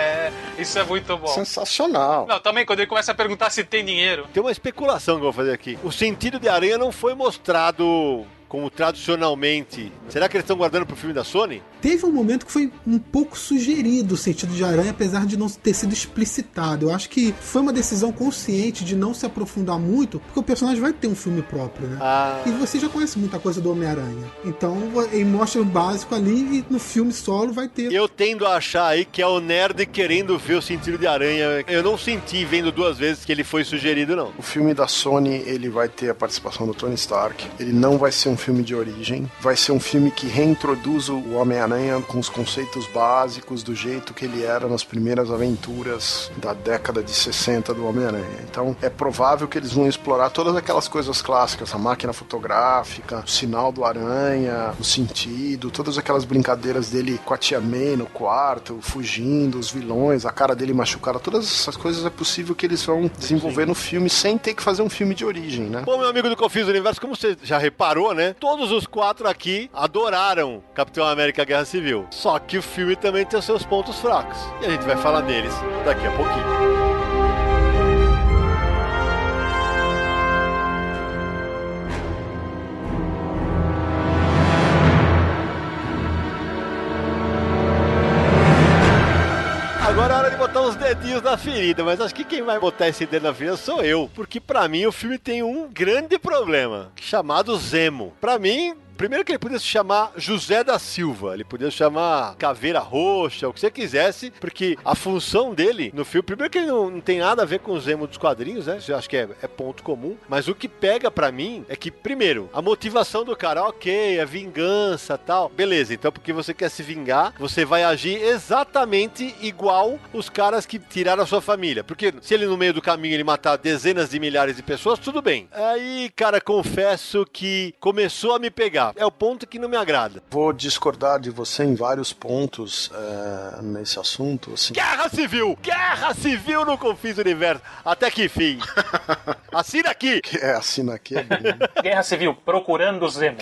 Isso é muito bom.
Sensacional.
Não, também quando ele começa a perguntar se tem dinheiro.
Tem uma especulação que eu vou fazer aqui. O sentido de aranha não foi mostrado como tradicionalmente. Será que eles estão guardando pro filme da Sony?
Teve um momento que foi um pouco sugerido o sentido de aranha, apesar de não ter sido explicitado. Eu acho que foi uma decisão consciente de não se aprofundar muito, porque o personagem vai ter um filme próprio, né? Ah. E você já conhece muita coisa do Homem-Aranha. Então ele mostra o básico ali e no filme solo vai ter.
Eu tendo a achar aí que é o nerd querendo ver o sentido de aranha. Eu não senti vendo duas vezes que ele foi sugerido, não.
O filme da Sony, ele vai ter a participação do Tony Stark. Ele não vai ser um filme de origem. Vai ser um filme que reintroduz o Homem-Aranha com os conceitos básicos do jeito que ele era nas primeiras aventuras da década de 60 do Homem-Aranha. Então é provável que eles vão explorar todas aquelas coisas clássicas, a máquina fotográfica, o sinal do aranha, o sentido, todas aquelas brincadeiras dele com a tia May no quarto, fugindo, os vilões, a cara dele machucada, todas essas coisas é possível que eles vão desenvolver no filme sem ter que fazer um filme de origem, né?
Bom, meu amigo do Confis Universo, como você já reparou, né? Todos os quatro aqui adoraram Capitão América Guerra Civil. Só que o filme também tem os seus pontos fracos. E a gente vai falar deles daqui a pouquinho. Agora é hora de botar os dedinhos na ferida, mas acho que quem vai botar esse dedo na ferida sou eu, porque para mim o filme tem um grande problema, chamado Zemo. Para mim, Primeiro que ele podia se chamar José da Silva, ele podia se chamar Caveira Roxa, o que você quisesse, porque a função dele no filme, primeiro que ele não, não tem nada a ver com o Zemo dos quadrinhos, né? Eu acho que é, é ponto comum, mas o que pega para mim é que, primeiro, a motivação do cara, ok, é vingança tal. Beleza, então porque você quer se vingar, você vai agir exatamente igual os caras que tiraram a sua família. Porque se ele no meio do caminho ele matar dezenas de milhares de pessoas, tudo bem. Aí, cara, confesso que começou a me pegar é o ponto que não me agrada.
Vou discordar de você em vários pontos é, nesse assunto. Assim.
Guerra Civil! Guerra Civil no Confins do Universo! Até que fim! assina aqui!
É, assina aqui. É
Guerra Civil, procurando o Zemo.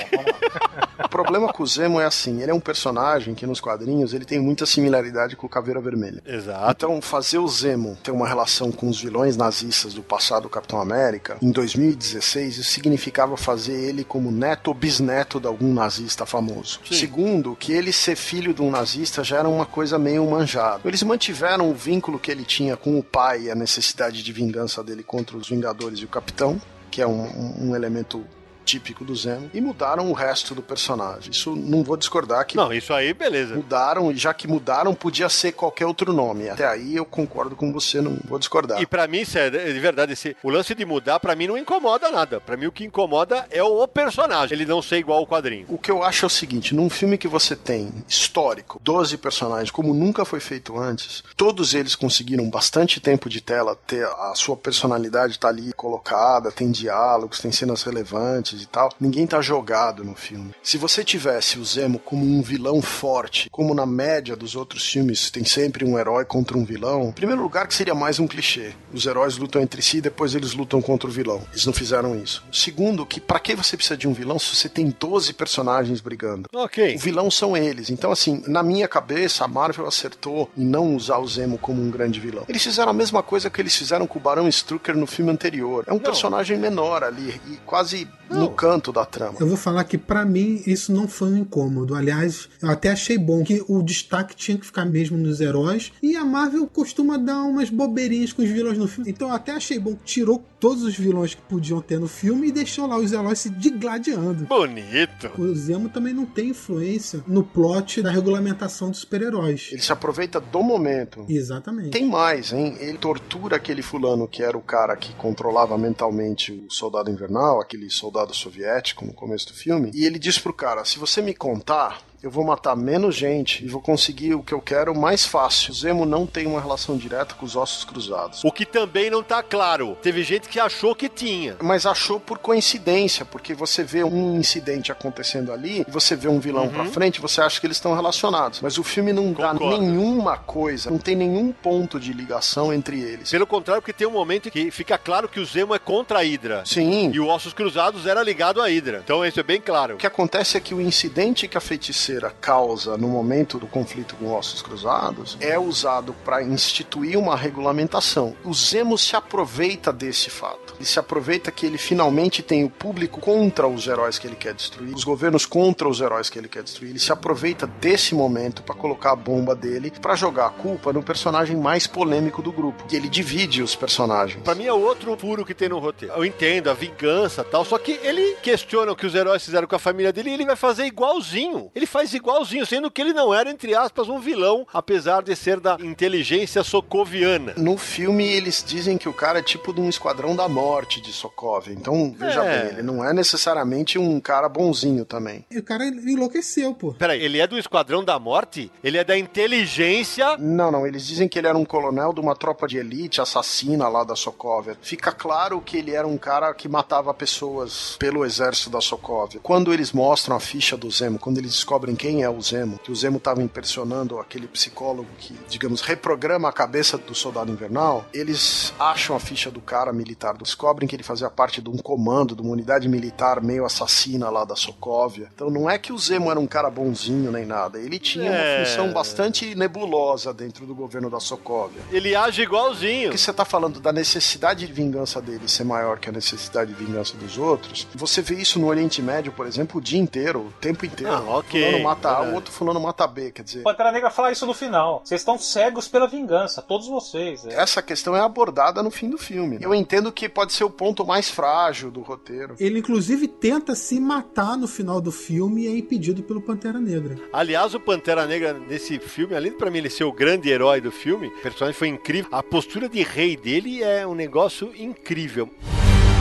o problema com o Zemo é assim, ele é um personagem que nos quadrinhos ele tem muita similaridade com o Caveira Vermelha.
Exato.
Então, fazer o Zemo ter uma relação com os vilões nazistas do passado do Capitão América, em 2016, isso significava fazer ele como neto ou bisneto neto de algum nazista famoso. Sim. Segundo, que ele ser filho de um nazista já era uma coisa meio manjada. Eles mantiveram o vínculo que ele tinha com o pai e a necessidade de vingança dele contra os Vingadores e o Capitão, que é um, um elemento típico do Zemo, e mudaram o resto do personagem. Isso não vou discordar que
Não, isso aí, beleza.
mudaram, e já que mudaram, podia ser qualquer outro nome. Até aí eu concordo com você, não vou discordar.
E pra mim, isso é de verdade, esse, o lance de mudar, pra mim, não incomoda nada. Pra mim, o que incomoda é o personagem, ele não ser igual ao quadrinho.
O que eu acho é o seguinte, num filme que você tem histórico, 12 personagens, como nunca foi feito antes, todos eles conseguiram bastante tempo de tela, ter a sua personalidade tá ali colocada, tem diálogos, tem cenas relevantes e tal. Ninguém tá jogado no filme. Se você tivesse o Zemo como um vilão forte, como na média dos outros filmes tem sempre um herói contra um vilão, em primeiro lugar que seria mais um clichê. Os heróis lutam entre si, depois eles lutam contra o vilão. Eles não fizeram isso. Segundo, que pra que você precisa de um vilão se você tem 12 personagens brigando?
Ok.
O vilão são eles. Então, assim, na minha cabeça, a Marvel acertou em não usar o Zemo como um grande vilão. Eles fizeram a mesma coisa que eles fizeram com o Barão Strucker no filme anterior. É um personagem menor ali e quase no canto da trama.
Eu vou falar que pra mim isso não foi um incômodo. Aliás, eu até achei bom que o destaque tinha que ficar mesmo nos heróis. E a Marvel costuma dar umas bobeirinhas com os vilões no filme. Então eu até achei bom que tirou todos os vilões que podiam ter no filme e deixou lá os heróis se digladiando.
Bonito.
O Zemo também não tem influência no plot da regulamentação dos super-heróis.
Ele se aproveita do momento.
Exatamente.
Tem mais, hein? Ele tortura aquele fulano que era o cara que controlava mentalmente o soldado invernal, aquele soldado soviético no começo do filme, e ele diz pro cara: se você me contar, eu vou matar menos gente e vou conseguir o que eu quero mais fácil. O Zemo não tem uma relação direta com os ossos cruzados.
O que também não tá claro. Teve gente que achou que tinha.
Mas achou por coincidência, porque você vê um incidente acontecendo ali, você vê um vilão pra frente, você acha que eles estão relacionados. Mas o filme não dá
Concordo.
nenhuma coisa, não tem nenhum ponto de ligação entre eles.
Pelo contrário, porque tem um momento que fica claro que o Zemo é contra a Hydra.
Sim.
E o Ossos Cruzados era ligado à Hydra. Então isso é bem claro.
O que acontece é que o incidente que a feiticeira causa no momento do conflito com ossos cruzados é usado para instituir uma regulamentação. O Zemo se aproveita desse fato. Ele se aproveita que ele finalmente tem o público contra os heróis que ele quer destruir, os governos contra os heróis que ele quer destruir. Ele se aproveita desse momento para colocar a bomba dele, para jogar a culpa no personagem mais polêmico do grupo. E ele divide os personagens.
Pra mim é outro furo que tem no roteiro. Eu entendo a vingança tal, só que ele questiona o que os heróis fizeram com a família dele e ele vai fazer igualzinho. Ele faz igualzinho, sendo que ele não era, entre aspas, um vilão, apesar de ser da inteligência socoviana.
No filme, eles dizem que o cara é tipo de um esquadrão da morte de Sokovia. Então, veja
É.
bem, ele não é necessariamente um cara bonzinho também.
E o cara enlouqueceu, pô.
Peraí, ele é do Esquadrão da Morte? Ele é da inteligência.
Não, não, eles dizem que ele era um coronel de uma tropa de elite assassina lá da Sokovia. Fica claro que ele era um cara que matava pessoas pelo exército da Sokovia. Quando eles mostram a ficha do Zemo, quando eles descobrem quem é o Zemo, que o Zemo estava impressionando aquele psicólogo que, digamos, reprograma a cabeça do soldado invernal, eles acham a ficha do cara militar, descobrem que ele fazia parte de um comando, de uma unidade militar meio assassina lá da Sokovia. Então não é que o Zemo era um cara bonzinho nem nada, ele tinha
É.
uma função bastante nebulosa dentro do governo da Sokovia.
Ele age igualzinho.
Porque você tá falando da necessidade de vingança dele ser maior que a necessidade de vingança dos outros. Você vê isso no Oriente Médio, por exemplo, o dia inteiro, o tempo inteiro.
Ah, ok,
mata A, o outro fulano mata B, quer dizer.
Pantera Negra fala isso no final. Vocês estão cegos pela vingança, todos vocês. É.
Essa questão é abordada no fim do filme. Eu entendo que pode ser o ponto mais frágil do roteiro.
Ele, inclusive, tenta se matar no final do filme e é impedido pelo Pantera Negra.
Aliás, o Pantera Negra nesse filme, além de pra mim ele ser o grande herói do filme, o personagem foi incrível. A postura de rei dele é um negócio incrível.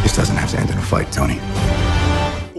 This doesn't have to end in a fight, Tony.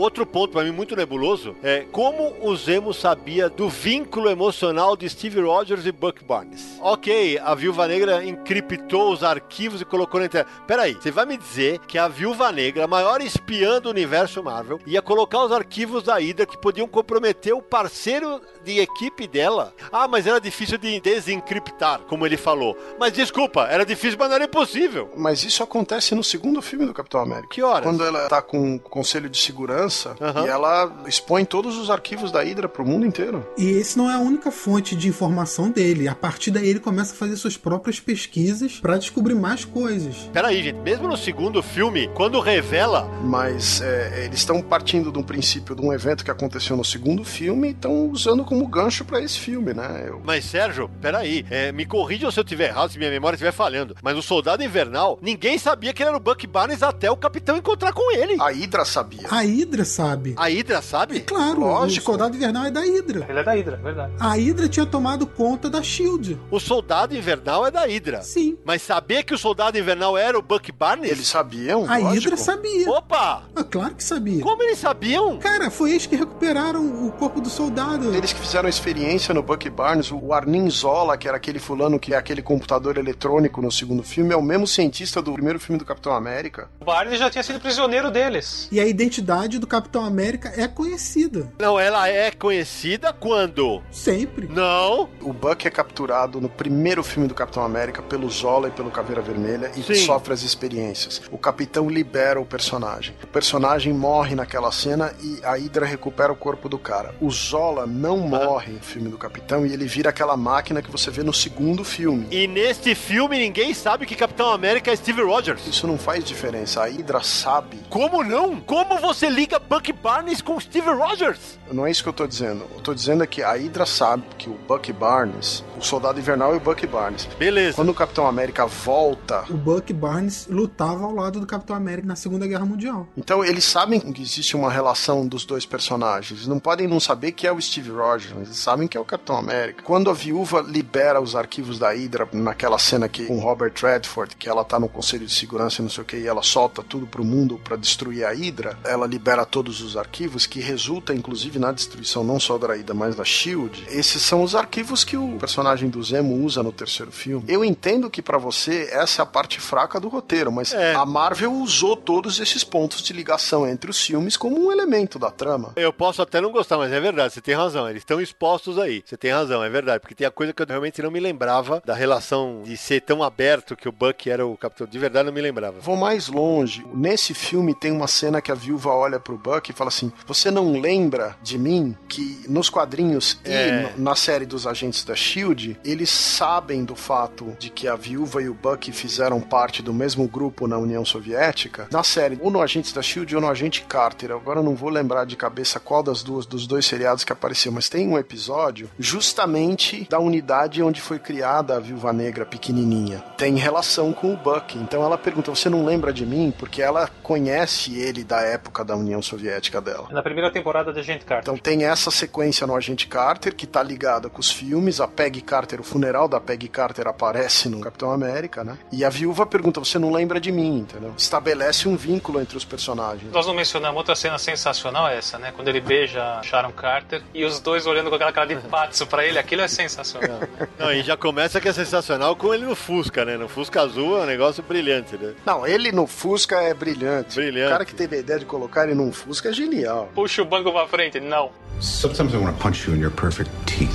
Outro ponto pra mim muito nebuloso é como o Zemo sabia do vínculo emocional de Steve Rogers e Buck Barnes. Ok, a Viúva Negra encriptou os arquivos e colocou na internet. Peraí, você vai me dizer que a Viúva Negra, a maior espiã do universo Marvel, ia colocar os arquivos da Hydra que podiam comprometer o parceiro de equipe dela? Ah, mas era difícil de desencriptar, como ele falou. Mas desculpa, era difícil, mas não era impossível.
Mas isso acontece no segundo filme do Capitão América.
Que horas?
Quando ela tá com o conselho de segurança
Aham.
e ela expõe todos os arquivos da Hydra pro mundo inteiro.
E esse não é a única fonte de informação dele. A partir daí ele começa a fazer suas próprias pesquisas pra descobrir mais coisas.
Peraí, gente, mesmo no segundo filme, quando revela,
Mas é, eles estão partindo de um princípio de um evento que aconteceu no segundo filme e estão usando como gancho pra esse filme, né? Eu-
Mas, Sérgio, peraí, é, me corrijam se eu estiver errado, se minha memória estiver falhando. Mas o Soldado Invernal, ninguém sabia que ele era o Buck Barnes até o Capitão encontrar com ele.
A Hydra sabia.
A Hydra sabe.
A Hydra sabe?
Claro,
Lógico.
o Soldado Invernal é da Hydra.
Ele é da Hydra, verdade.
A Hydra tinha tomado conta da SHIELD.
O Soldado Invernal é da Hydra.
Sim.
Mas saber que o Soldado Invernal era o Buck Barnes?
Eles sabiam,
A
lógico.
Hydra sabia.
Opa!
Ah, claro que sabia.
Como eles sabiam?
Cara, foi eles que recuperaram o corpo do soldado.
Eles que fizeram a experiência no Bucky Barnes, o Arnim Zola, que era aquele fulano que é aquele computador eletrônico no segundo filme, é o mesmo cientista do primeiro filme do Capitão América.
O Barney já tinha sido prisioneiro deles.
E a identidade do Capitão América é conhecida.
Não, ela é conhecida quando?
Sempre.
Não.
O Buck é capturado no primeiro filme do Capitão América pelo Zola e pelo Caveira Vermelha e
Sim.
sofre as experiências. O Capitão libera o personagem. O personagem morre naquela cena e a Hydra recupera o corpo do cara. O Zola não morre no filme do Capitão e ele vira aquela máquina que você vê no segundo filme.
E neste filme ninguém sabe que Capitão América é Steve Rogers.
Isso não faz diferença. A Hydra sabe.
Como não? Como você liga Buck Barnes com Steve Rogers?
Não é isso que eu tô dizendo. Eu tô dizendo é que a Hydra sabe que o Bucky Barnes, o Soldado Invernal e o Bucky Barnes,
Beleza.
quando o Capitão América volta
O Buck Barnes lutava ao lado do Capitão América na Segunda Guerra Mundial.
Então eles sabem que existe uma relação dos dois personagens. Eles não podem não saber que é o Steve Rogers, mas eles sabem que é o Capitão América. Quando a viúva libera os arquivos da Hydra, naquela cena que com Robert Redford, que ela tá no Conselho de Segurança e não sei o que, e ela solta tudo pro mundo pra destruir a Hydra, ela libera todos os arquivos, que resulta inclusive na destruição não só da Hydra, mas da SHIELD. Esses são os arquivos que o personagem do Zemo usa no terceiro filme. Eu entendo que pra você essa é a parte fraca do roteiro, mas
É.
a Marvel usou todos esses pontos de ligação entre os filmes como um elemento da trama.
Eu posso até não gostar, mas é verdade, você tem razão. Eles estão expostos aí. Você tem razão, é verdade. Porque tem a coisa que eu realmente não me lembrava da relação de ser tão aberto que o Buck era o capitão. De verdade, não me lembrava.
Vou mais longe. Nesse filme tem uma cena que a viúva olha pro Buck e fala assim: Você não lembra de mim que nos quadrinhos
É.
e na série dos agentes da Shield, eles sabem do fato de que a viúva e o Buck fizeram parte do mesmo grupo na União Soviética? Na série, ou no Agentes da Shield ou no Agente Carter. Agora eu não vou lembrar de cabeça qual das duas dos dois seriados que apareceu, mas tem um episódio justamente da unidade onde foi criada a Viúva Negra pequenininha. Tem relação com o Buck. Então ela pergunta: "Você não lembra de mim?" Porque ela conhece ele da época da União Soviética dela.
Na primeira temporada de Agente Carter.
Então tem essa sequência no Agente Carter que tá ligada com os filmes. A Peggy Carter, o funeral da Peggy Carter aparece no Capitão América, né? E a viúva pergunta: "Você não lembra de mim?", entendeu? Estabelece um vínculo entre os personagens.
Nós não mencionamos outra cena sensacional é essa, né? Quando ele beija Sharon Carter e os dois olhando com aquela cara de patso pra ele, aquilo é sensacional.
Não, e já começa que é sensacional com ele no Fusca, né? No Fusca azul é um negócio brilhante, né?
Não, ele no Fusca é brilhante.
Brilhante.
O cara que teve a ideia de colocar ele num Fusca é genial.
Puxa o banco pra frente, não.
Sometimes I want to punch you in your perfect teeth.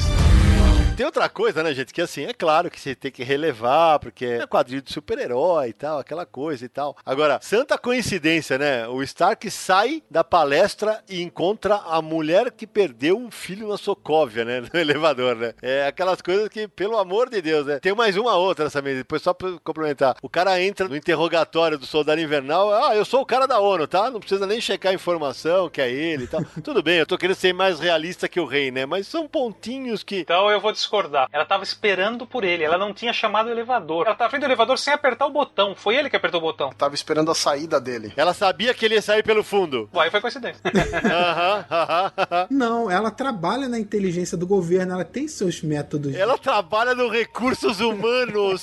Tem outra coisa, né, gente? Que assim, é claro que você tem que relevar, porque é quadrinho de super-herói e tal, aquela coisa e tal. Agora, santa coincidência, né? O Stark sai da palestra e encontra a mulher que perdeu um filho na Sokovia, né? No elevador, né? É aquelas coisas que, pelo amor de Deus, né? Tem mais uma outra também, depois só pra complementar. O cara entra no interrogatório do soldado invernal, ah, eu sou o cara da ONU, tá? Não precisa nem checar a informação que é ele e tal. Tudo bem, eu tô querendo ser mais realista que o rei, né? Mas são pontinhos que
Então eu vou discordar. Ela tava esperando por ele, ela não tinha chamado o elevador. Ela tava frente do elevador sem apertar o botão. Foi ele que apertou o botão.
Tava esperando a saída dele.
Ela sabia que ele ia sair pelo fundo.
Aí foi coincidência.
Aham, aham, aham.
Não, ela trabalha na inteligência do governo, ela tem seus métodos.
Ela trabalha no recursos humanos.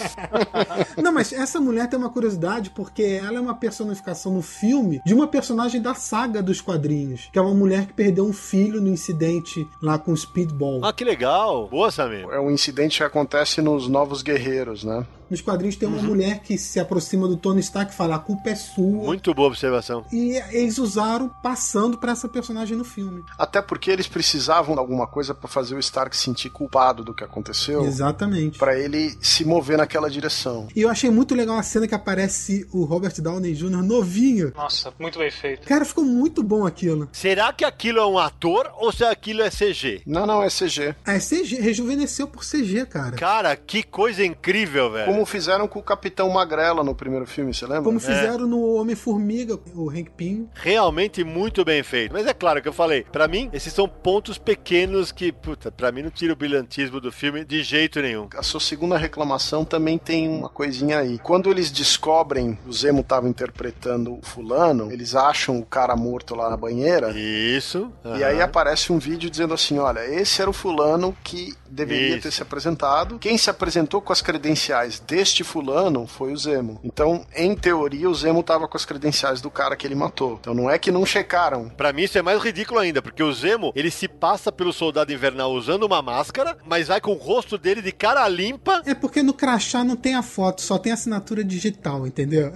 Não, mas essa mulher tem uma curiosidade porque ela é uma personificação no filme de uma personagem da saga dos quadrinhos, que é uma mulher que perdeu um filho no incidente lá com o Speedball.
Ah, que legal. Boa, Samir.
É um incidente que acontece nos Novos Guerreiros, né?
Nos quadrinhos tem uma mulher que se aproxima do Tony Stark e fala: a culpa é sua.
Muito boa observação.
E eles usaram passando pra essa personagem no filme.
Até porque eles precisavam de alguma coisa pra fazer o Stark sentir culpado do que aconteceu.
Exatamente.
Pra ele se mover naquela direção.
E eu achei muito legal a cena que aparece o Robert Downey Jr. novinho.
Nossa, muito bem feito.
Cara, ficou muito bom aquilo.
Será que aquilo é um ator ou se aquilo é CG?
Não, não, é CG.
É CG, rejuvenesceu por CG, cara.
Cara, que coisa incrível, velho.
Como fizeram com o Capitão Magrela no primeiro filme, você lembra?
Como fizeram no Homem-Formiga, o Hank Pym.
Realmente muito bem feito. Mas é claro que eu falei, pra mim, esses são pontos pequenos que, puta, pra mim não tira o brilhantismo do filme de jeito nenhum.
A sua segunda reclamação também tem uma coisinha aí. Quando eles descobrem o Zemo tava interpretando o fulano, eles acham o cara morto lá na banheira.
Isso.
E aí aparece um vídeo dizendo assim: olha, esse era o fulano que deveria
Isso.
ter se apresentado. Quem se apresentou com as credenciais deste fulano foi o Zemo. Então, em teoria, o Zemo tava com as credenciais do cara que ele matou. Então não é que não checaram.
Pra mim isso é mais ridículo ainda, porque o Zemo, ele se passa pelo soldado invernal usando uma máscara, mas vai com o rosto dele de cara limpa
É porque no crachá não tem a foto, só tem a assinatura digital, entendeu?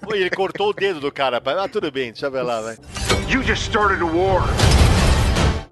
Pô, ele cortou o dedo do cara. Ah, tudo bem, deixa eu ver lá, vai.
You just started a war.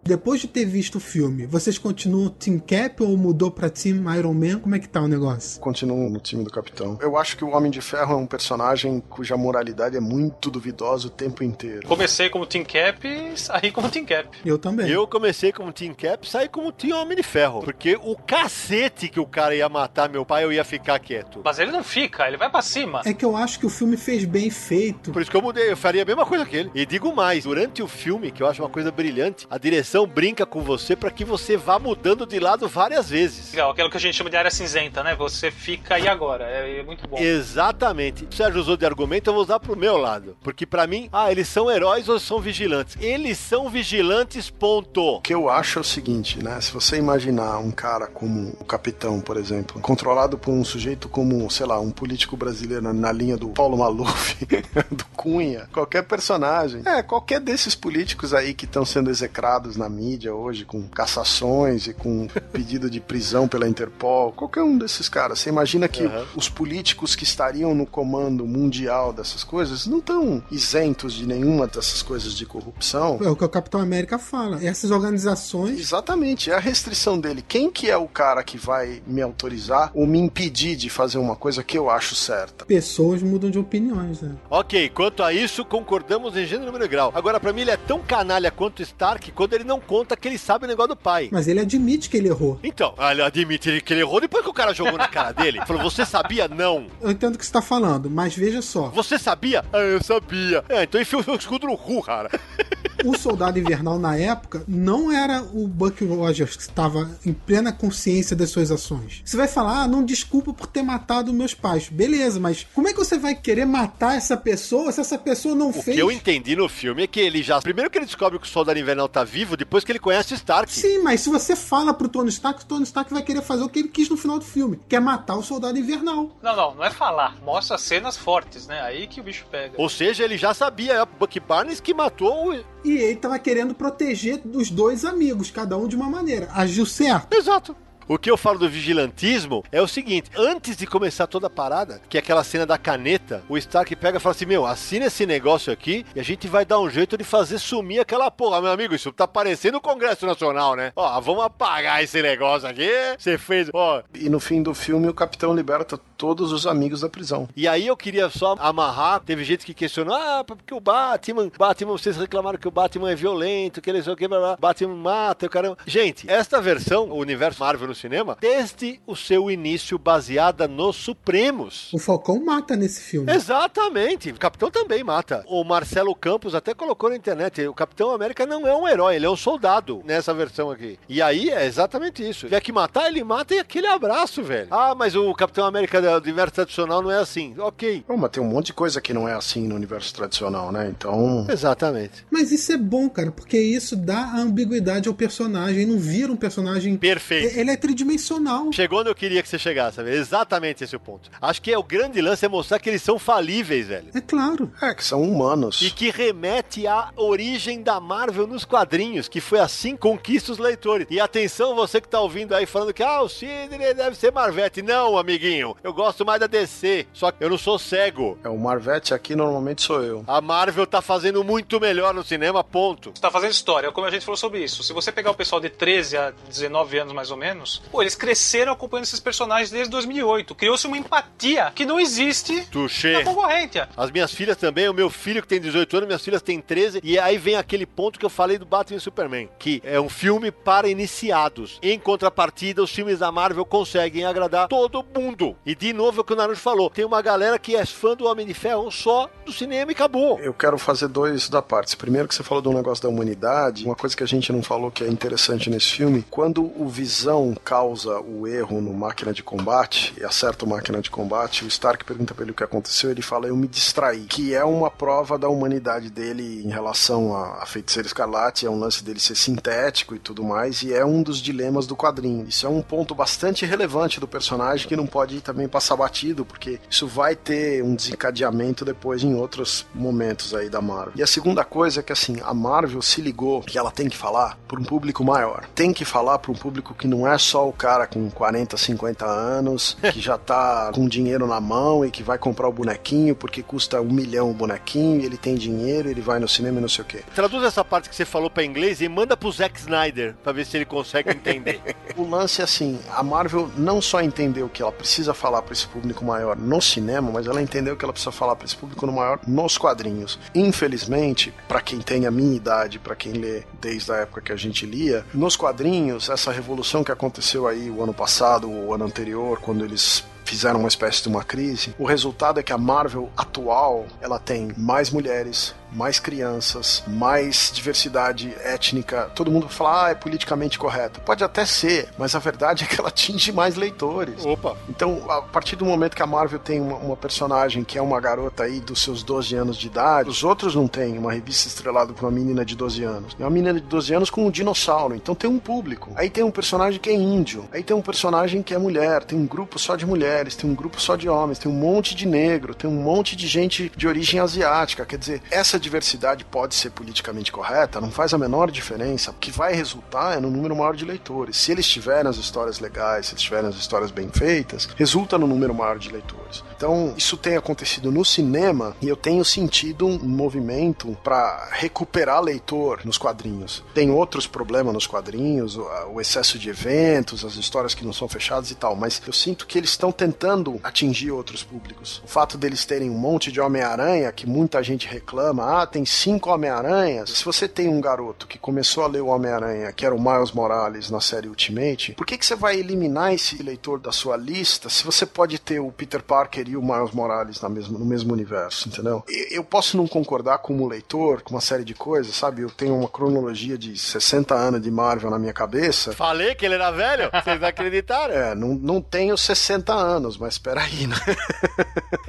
Depois de ter visto o filme, vocês continuam Team Cap ou mudou pra Team Iron Man? Como é que tá o negócio?
Continuam no time do Capitão. Eu acho que o Homem de Ferro é um personagem cuja moralidade é muito duvidosa o tempo inteiro.
Comecei como Team Cap e saí como Team Cap.
Eu também.
Eu comecei como Team Cap, saí como Team Homem de Ferro. Porque o cacete que o cara ia matar meu pai, eu ia ficar quieto.
Mas ele não fica, ele vai pra cima.
É que eu acho que o filme fez bem feito.
Por isso que eu mudei, eu faria a mesma coisa que ele. E digo mais, durante o filme, que eu acho uma coisa brilhante, a direção brinca com você pra que você vá mudando de lado várias vezes.
Legal, aquilo que a gente chama de área cinzenta, né? Você fica e agora. É, é muito bom.
Exatamente. O Sérgio usou de argumento, eu vou usar pro meu lado. Porque pra mim, ah, eles são heróis ou são vigilantes? Eles são vigilantes, ponto.
O que eu acho é o seguinte, né? Se você imaginar um cara como o Capitão, por exemplo, controlado por um sujeito como, sei lá, um político brasileiro na- na linha do Paulo Maluf, do Cunha, qualquer personagem. É, qualquer desses políticos aí que estão sendo execrados na mídia hoje, com cassações e com pedido de prisão pela Interpol, qualquer um desses caras. Você imagina que
Aham.
os políticos que estariam no comando mundial dessas coisas não estão isentos de nenhuma dessas coisas de corrupção.
É o que o Capitão América fala. Essas organizações.
Exatamente, é a restrição dele. Quem que é o cara que vai me autorizar ou me impedir de fazer uma coisa que eu acho certa?
Pessoas mudam de opiniões, né?
Ok, quanto a isso, concordamos em gênero, número e grau. Agora, pra mim, ele é tão canalha quanto Stark quando ele não conta que ele sabe o negócio do pai.
Mas ele admite que ele errou.
Então, ele admite que ele errou depois que o cara jogou na cara dele. Falou, você sabia? Não.
Eu entendo o que você tá falando, mas veja só.
Você sabia? Ah, eu sabia. É, então enfia o escudo no cu, cara.
O Soldado Invernal na época não era o Buck Rogers que estava em plena consciência das suas ações. Você vai falar, ah, não desculpa por ter matado meus pais. Beleza, mas como é que você vai querer matar essa pessoa se essa pessoa não
O
fez?
que eu entendi no filme é que ele já. Primeiro que ele descobre que o soldado invernal tá vivo, depois que ele conhece Stark.
Sim, mas se você fala pro Tony Stark, o Tony Stark vai querer fazer o que ele quis no final do filme, que é matar o Soldado Invernal.
Não, não, não é falar. Mostra cenas fortes, né? Aí que o bicho pega.
Ou seja, ele já sabia, é o Buck Barnes que matou o.
E ele tava querendo proteger os dois amigos, cada um de uma maneira. Agiu certo.
Exato. O que eu falo do vigilantismo é o seguinte: antes de começar toda a parada, que é aquela cena da caneta, o Stark pega e fala assim: Meu, assina esse negócio aqui e a gente vai dar um jeito de fazer sumir aquela porra. Meu amigo, isso tá parecendo o Congresso Nacional, né? Ó, vamos apagar esse negócio aqui. Você fez, ó.
E no fim do filme, o capitão liberta todos os amigos da prisão.
E aí eu queria só amarrar. Teve gente que questionou: Ah, porque o Batman, Batman, vocês reclamaram que o Batman é violento, que ele sei o que, blá, blá, Batman mata, o caramba. Gente, esta versão, o universo Marvel no cinema, desde o seu início baseada nos Supremos.
O Falcão mata nesse filme.
Exatamente, o Capitão também mata. O Marcelo Campos até colocou na internet: o Capitão América não é um herói, ele é um soldado nessa versão aqui. E aí é exatamente isso. Se tiver que matar, ele mata e aquele abraço, velho. Ah, mas o Capitão América do universo tradicional não é assim. Ok.
Mas tem um monte de coisa que não é assim no universo tradicional, né? Então.
Exatamente.
Mas isso é bom, cara, porque isso dá a ambiguidade ao personagem. Não vira um personagem.
Perfeito.
Ele é tridimensional.
Chegou onde eu queria que você chegasse, sabe? Exatamente esse é o ponto. Acho que é o grande lance é mostrar que eles são falíveis, velho.
É claro.
É, que são humanos.
E que remete à origem da Marvel nos quadrinhos, que foi assim conquista os leitores. E atenção, você que tá ouvindo aí falando que ah, o Sidney deve ser Marvete. Não, amiguinho. Eu gosto mais da DC. Só que eu não sou cego.
É, o Marvete aqui normalmente sou eu.
A Marvel tá fazendo muito melhor no cinema, ponto.
Você tá fazendo história, como a gente falou sobre isso. Se você pegar o pessoal de 13 a 19 anos, mais ou menos, pô, eles cresceram acompanhando esses personagens desde 2008. Criou-se uma empatia que não existe
Touché.
na concorrente.
As minhas filhas também, o meu filho que tem 18 anos, minhas filhas têm 13. E aí vem aquele ponto que eu falei do Batman e Superman, que é um filme para iniciados. Em contrapartida, os filmes da Marvel conseguem agradar todo mundo. E de novo é o que o Naruto falou, tem uma galera que é fã do Homem de Ferro só do cinema e acabou.
Eu quero fazer dois da parte. Primeiro que você falou do negócio da humanidade, uma coisa que a gente não falou que é interessante nesse filme, quando o Visão causa o erro no máquina de combate e acerta o máquina de combate, o Stark pergunta pra ele o que aconteceu, ele fala eu me distraí, que é uma prova da humanidade dele em relação à à feiticeira escarlate, é um lance dele ser sintético e tudo mais, e é um dos dilemas do quadrinho. Isso é um ponto bastante relevante do personagem que não pode também passar batido, porque isso vai ter um desencadeamento depois em outros momentos aí da Marvel. E a segunda coisa é que assim, a Marvel se ligou que ela tem que falar para um público maior. Tem que falar para um público que não é só o cara com 40, 50 anos, que já tá com dinheiro na mão e que vai comprar o bonequinho porque custa um milhão o bonequinho, ele tem dinheiro, ele vai no cinema e não sei o quê.
Traduz essa parte que você falou pra inglês e manda pro Zack Snyder pra ver se ele consegue entender.
O lance é assim, a Marvel não só entendeu que ela precisa falar para esse público maior no cinema, mas ela entendeu que ela precisa falar para esse público no maior nos quadrinhos. Infelizmente, para quem tem a minha idade, para quem lê desde a época que a gente lia, nos quadrinhos, essa revolução que aconteceu aí o ano passado, o ano anterior, quando eles fizeram uma espécie de uma crise, o resultado é que a Marvel atual, ela tem mais mulheres, mais crianças, mais diversidade étnica. Todo mundo fala, ah, é politicamente correto. Pode até ser, mas a verdade é que ela atinge mais leitores.
Opa.
Então, a partir do momento que a Marvel tem uma, uma personagem que é uma garota aí dos seus 12 anos de idade, os outros não têm uma revista estrelada por uma menina de 12 anos. É uma menina de 12 anos com um dinossauro, então tem um público. Aí tem um personagem que é índio, aí tem um personagem que é mulher, tem um grupo só de mulheres, tem um grupo só de homens, tem um monte de negro, tem um monte de gente de origem asiática. Quer dizer, essa diversidade pode ser politicamente correta, não faz a menor diferença. O que vai resultar é no número maior de leitores. Se eles tiverem as histórias legais, se eles tiverem as histórias bem feitas, resulta no número maior de leitores. Então, isso tem acontecido no cinema e eu tenho sentido um movimento para recuperar leitor nos quadrinhos. Tem outros problemas nos quadrinhos, o, excesso de eventos, as histórias que não são fechadas e tal, mas eu sinto que eles estão tentando atingir outros públicos. O fato deles terem um monte de Homem-Aranha, que muita gente reclama, ah, tem cinco Homem-Aranhas. Se você tem um garoto que começou a ler o Homem-Aranha, que era o Miles Morales na série Ultimate, por que, que você vai eliminar esse leitor da sua lista se você pode ter o Peter Parker e o Miles Morales na mesma, no mesmo universo, entendeu? Eu posso não concordar como leitor com uma série de coisas, sabe? Eu tenho uma cronologia de 60 anos de Marvel na minha cabeça.
Falei que ele era velho? Vocês não acreditaram?
É, não, não tenho 60 anos, mas peraí, né?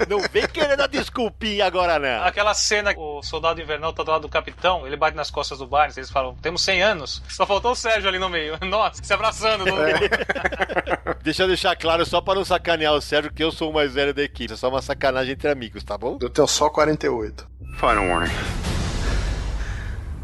Não vem querendo a desculpinha agora, não.
Aquela cena, o soldado invernal tá do lado do capitão, ele bate nas costas do Barnes, eles falam, temos 100 anos. Só faltou o Sérgio ali no meio. Nossa, se abraçando. No...
Deixa eu deixar claro, só pra não sacanear o Sérgio, que eu sou o mais velho da equipe. É só uma sacanagem entre amigos, tá bom?
Eu tenho só 48.
Final warning.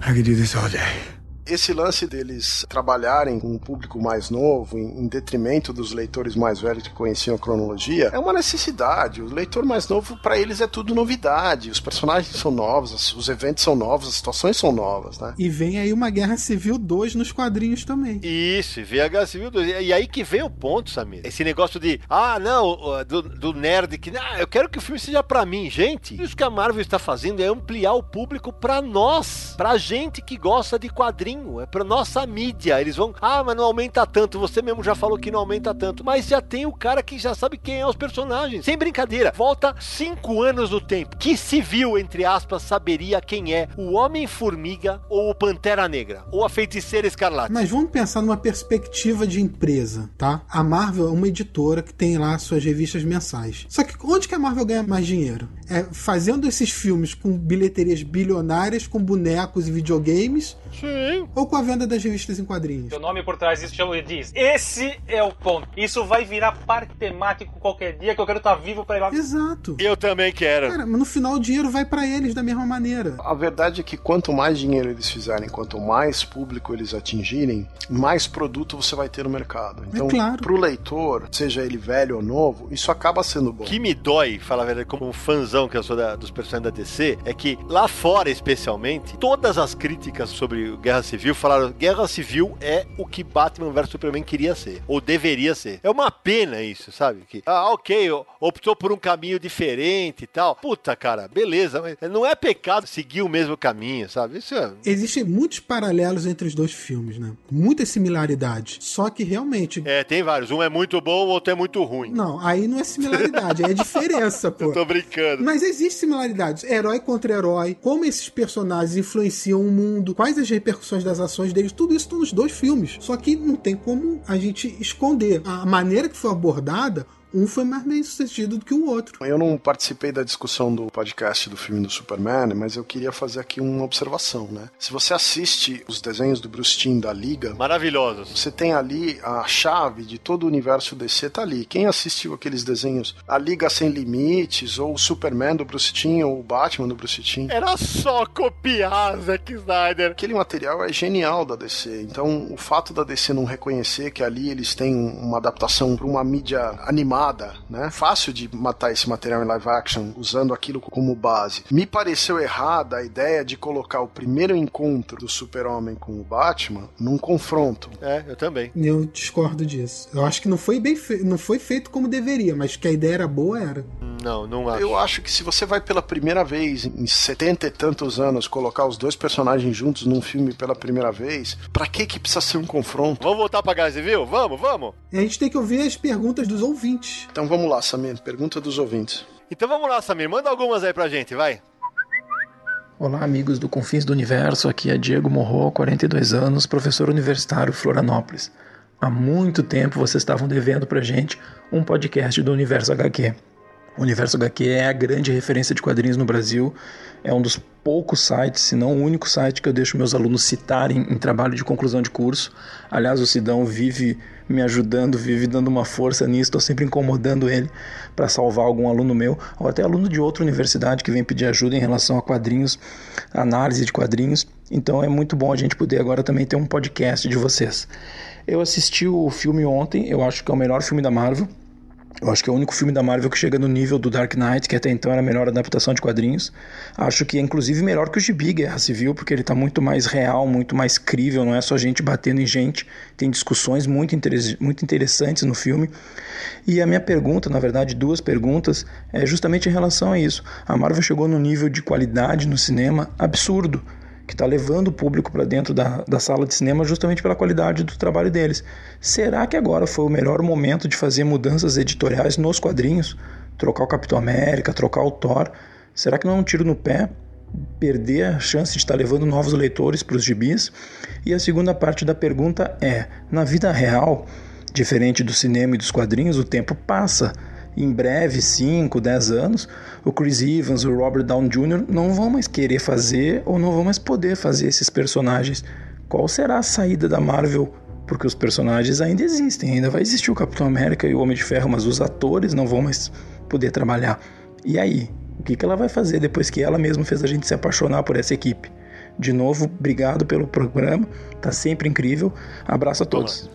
I could do this all day.
Esse lance deles trabalharem com um público mais novo, em, em detrimento dos leitores mais velhos que conheciam a cronologia, é uma necessidade. O leitor mais novo, pra eles, é tudo novidade. Os personagens são novos, os eventos são novos, as situações são novas, né?
E vem aí uma Guerra Civil 2 nos quadrinhos também.
Isso, e VH Civil 2. E aí que vem o ponto, Samir. Esse negócio de, ah, não, do, do nerd que, ah, eu quero que o filme seja pra mim. Gente, isso que a Marvel está fazendo é ampliar o público pra nós, pra gente que gosta de quadrinho, é pra nossa mídia. Eles vão, ah, mas não aumenta tanto. Você mesmo já falou que não aumenta tanto. Mas já tem o cara que já sabe quem é os personagens. Sem brincadeira, volta cinco anos no tempo. Que civil, entre aspas, saberia quem é o Homem-Formiga ou o Pantera Negra? Ou a Feiticeira Escarlate?
Mas vamos pensar numa perspectiva de empresa, tá? A Marvel é uma editora que tem lá suas revistas mensais. Só que onde que a Marvel ganha mais dinheiro? É fazendo esses filmes com bilheterias bilionárias, com bonecos e videogames,
Sim. Sim.
Ou com a venda das revistas em quadrinhos?
O nome por trás disso chama diz. Esse é o ponto. Isso vai virar parque temático qualquer dia que eu quero estar vivo pra ir lá.
Exato.
Eu também quero.
Cara, mas no final o dinheiro vai pra eles da mesma maneira.
A verdade é que quanto mais dinheiro eles fizerem, quanto mais público eles atingirem, mais produto você vai ter no mercado. Então,
claro.
pro leitor, seja ele velho ou novo, isso acaba sendo bom.
O que me dói, falar a verdade, como um fãzão que eu sou da- dos personagens da DC, é que lá fora, especialmente, todas as críticas sobre o Guerra Civil falaram Guerra Civil é o que Batman vs Superman queria ser, ou deveria ser. É uma pena isso, sabe? Que, ah, ok, optou por um caminho diferente e tal. Puta, cara, beleza, mas não é pecado seguir o mesmo caminho, sabe? Isso é...
Existem muitos paralelos entre os dois filmes, né? Muitas similaridades. Só que realmente.
É, tem vários. Um é muito bom, o outro é muito ruim.
Não, aí não é similaridade, é diferença, pô.
Tô brincando.
Mas existe similaridades. Herói contra herói, como esses personagens influenciam o mundo, quais as repercussões das ações deles, tudo isso nos dois filmes. Só que não tem como a gente esconder. A maneira que foi abordada, um foi mais bem sucedido do que o outro.
Eu não participei da discussão do podcast do filme do Superman, mas eu queria fazer aqui uma observação, né? Se você assiste os desenhos do Bruce Timm da Liga,
Maravilhosos.
você tem ali a chave de todo o universo DC tá ali. Quem assistiu aqueles desenhos, a Liga Sem Limites, ou o Superman do Bruce Timm, ou o Batman do Bruce Timm,
Era só copiar Zack Snyder.
Aquele material é genial da DC. Então, o fato da DC não reconhecer que ali eles têm uma adaptação para uma mídia animada, né? Fácil de matar esse material em live action usando aquilo como base. Me pareceu errada a ideia de colocar o primeiro encontro do Super-Homem com o Batman num confronto.
É, eu também.
Eu discordo disso. Eu acho que não foi bem fe... não foi feito como deveria, mas que a ideia era boa era.
Não, não acho.
Eu acho que se você vai pela primeira vez em setenta e tantos anos colocar os dois personagens juntos num filme pela primeira vez, pra que que precisa ser um confronto?
Vamos voltar pra Guerra Civil? Vamos, vamos.
E a gente tem que ouvir as perguntas dos ouvintes.
Então vamos lá, Samir, pergunta dos ouvintes.
Então vamos lá, Samir. Manda algumas aí pra gente, vai.
Olá, amigos do Confins do Universo. Aqui é Diego Morro, 42 anos, professor universitário Florianópolis. Há muito tempo vocês estavam devendo pra gente um podcast do Universo HQ. O Universo HQ é a grande referência de quadrinhos no Brasil. É um dos poucos sites, se não o único site que eu deixo meus alunos citarem em trabalho de conclusão de curso. Aliás, o Sidão vive me ajudando, vive dando uma força nisso. Estou sempre incomodando ele para salvar algum aluno meu ou até aluno de outra universidade que vem pedir ajuda em relação a quadrinhos, análise de quadrinhos. Então é muito bom a gente poder agora também ter um podcast de vocês. Eu assisti o filme ontem, eu acho que é o melhor filme da Marvel. Eu acho que é o único filme da Marvel que chega no nível do Dark Knight, que até então era a melhor adaptação de quadrinhos. Acho que é inclusive melhor que o Gibi Guerra Civil, porque ele está muito mais real, muito mais crível, não é só gente batendo em gente. Tem discussões muito, muito interessantes no filme. E a minha pergunta, na verdade, duas perguntas, é justamente em relação a isso. A Marvel chegou num nível de qualidade no cinema absurdo que está levando o público para dentro da, da sala de cinema justamente pela qualidade do trabalho deles. Será que agora foi o melhor momento de fazer mudanças editoriais nos quadrinhos? Trocar o Capitão América, trocar o Thor? Será que não é um tiro no pé? Perder a chance de estar levando novos leitores para os gibis? E a segunda parte da pergunta é: na vida real, diferente do cinema e dos quadrinhos, o tempo passa em breve, 5, 10 anos, o Chris Evans, o Robert Downey Jr. não vão mais querer fazer ou não vão mais poder fazer esses personagens. Qual será a saída da Marvel? Porque os personagens ainda existem, ainda vai existir o Capitão América e o Homem de Ferro, mas os atores não vão mais poder trabalhar. E aí? O que ela vai fazer depois que ela mesma fez a gente se apaixonar por essa equipe? De novo, obrigado pelo programa, tá sempre incrível. Abraço a todos.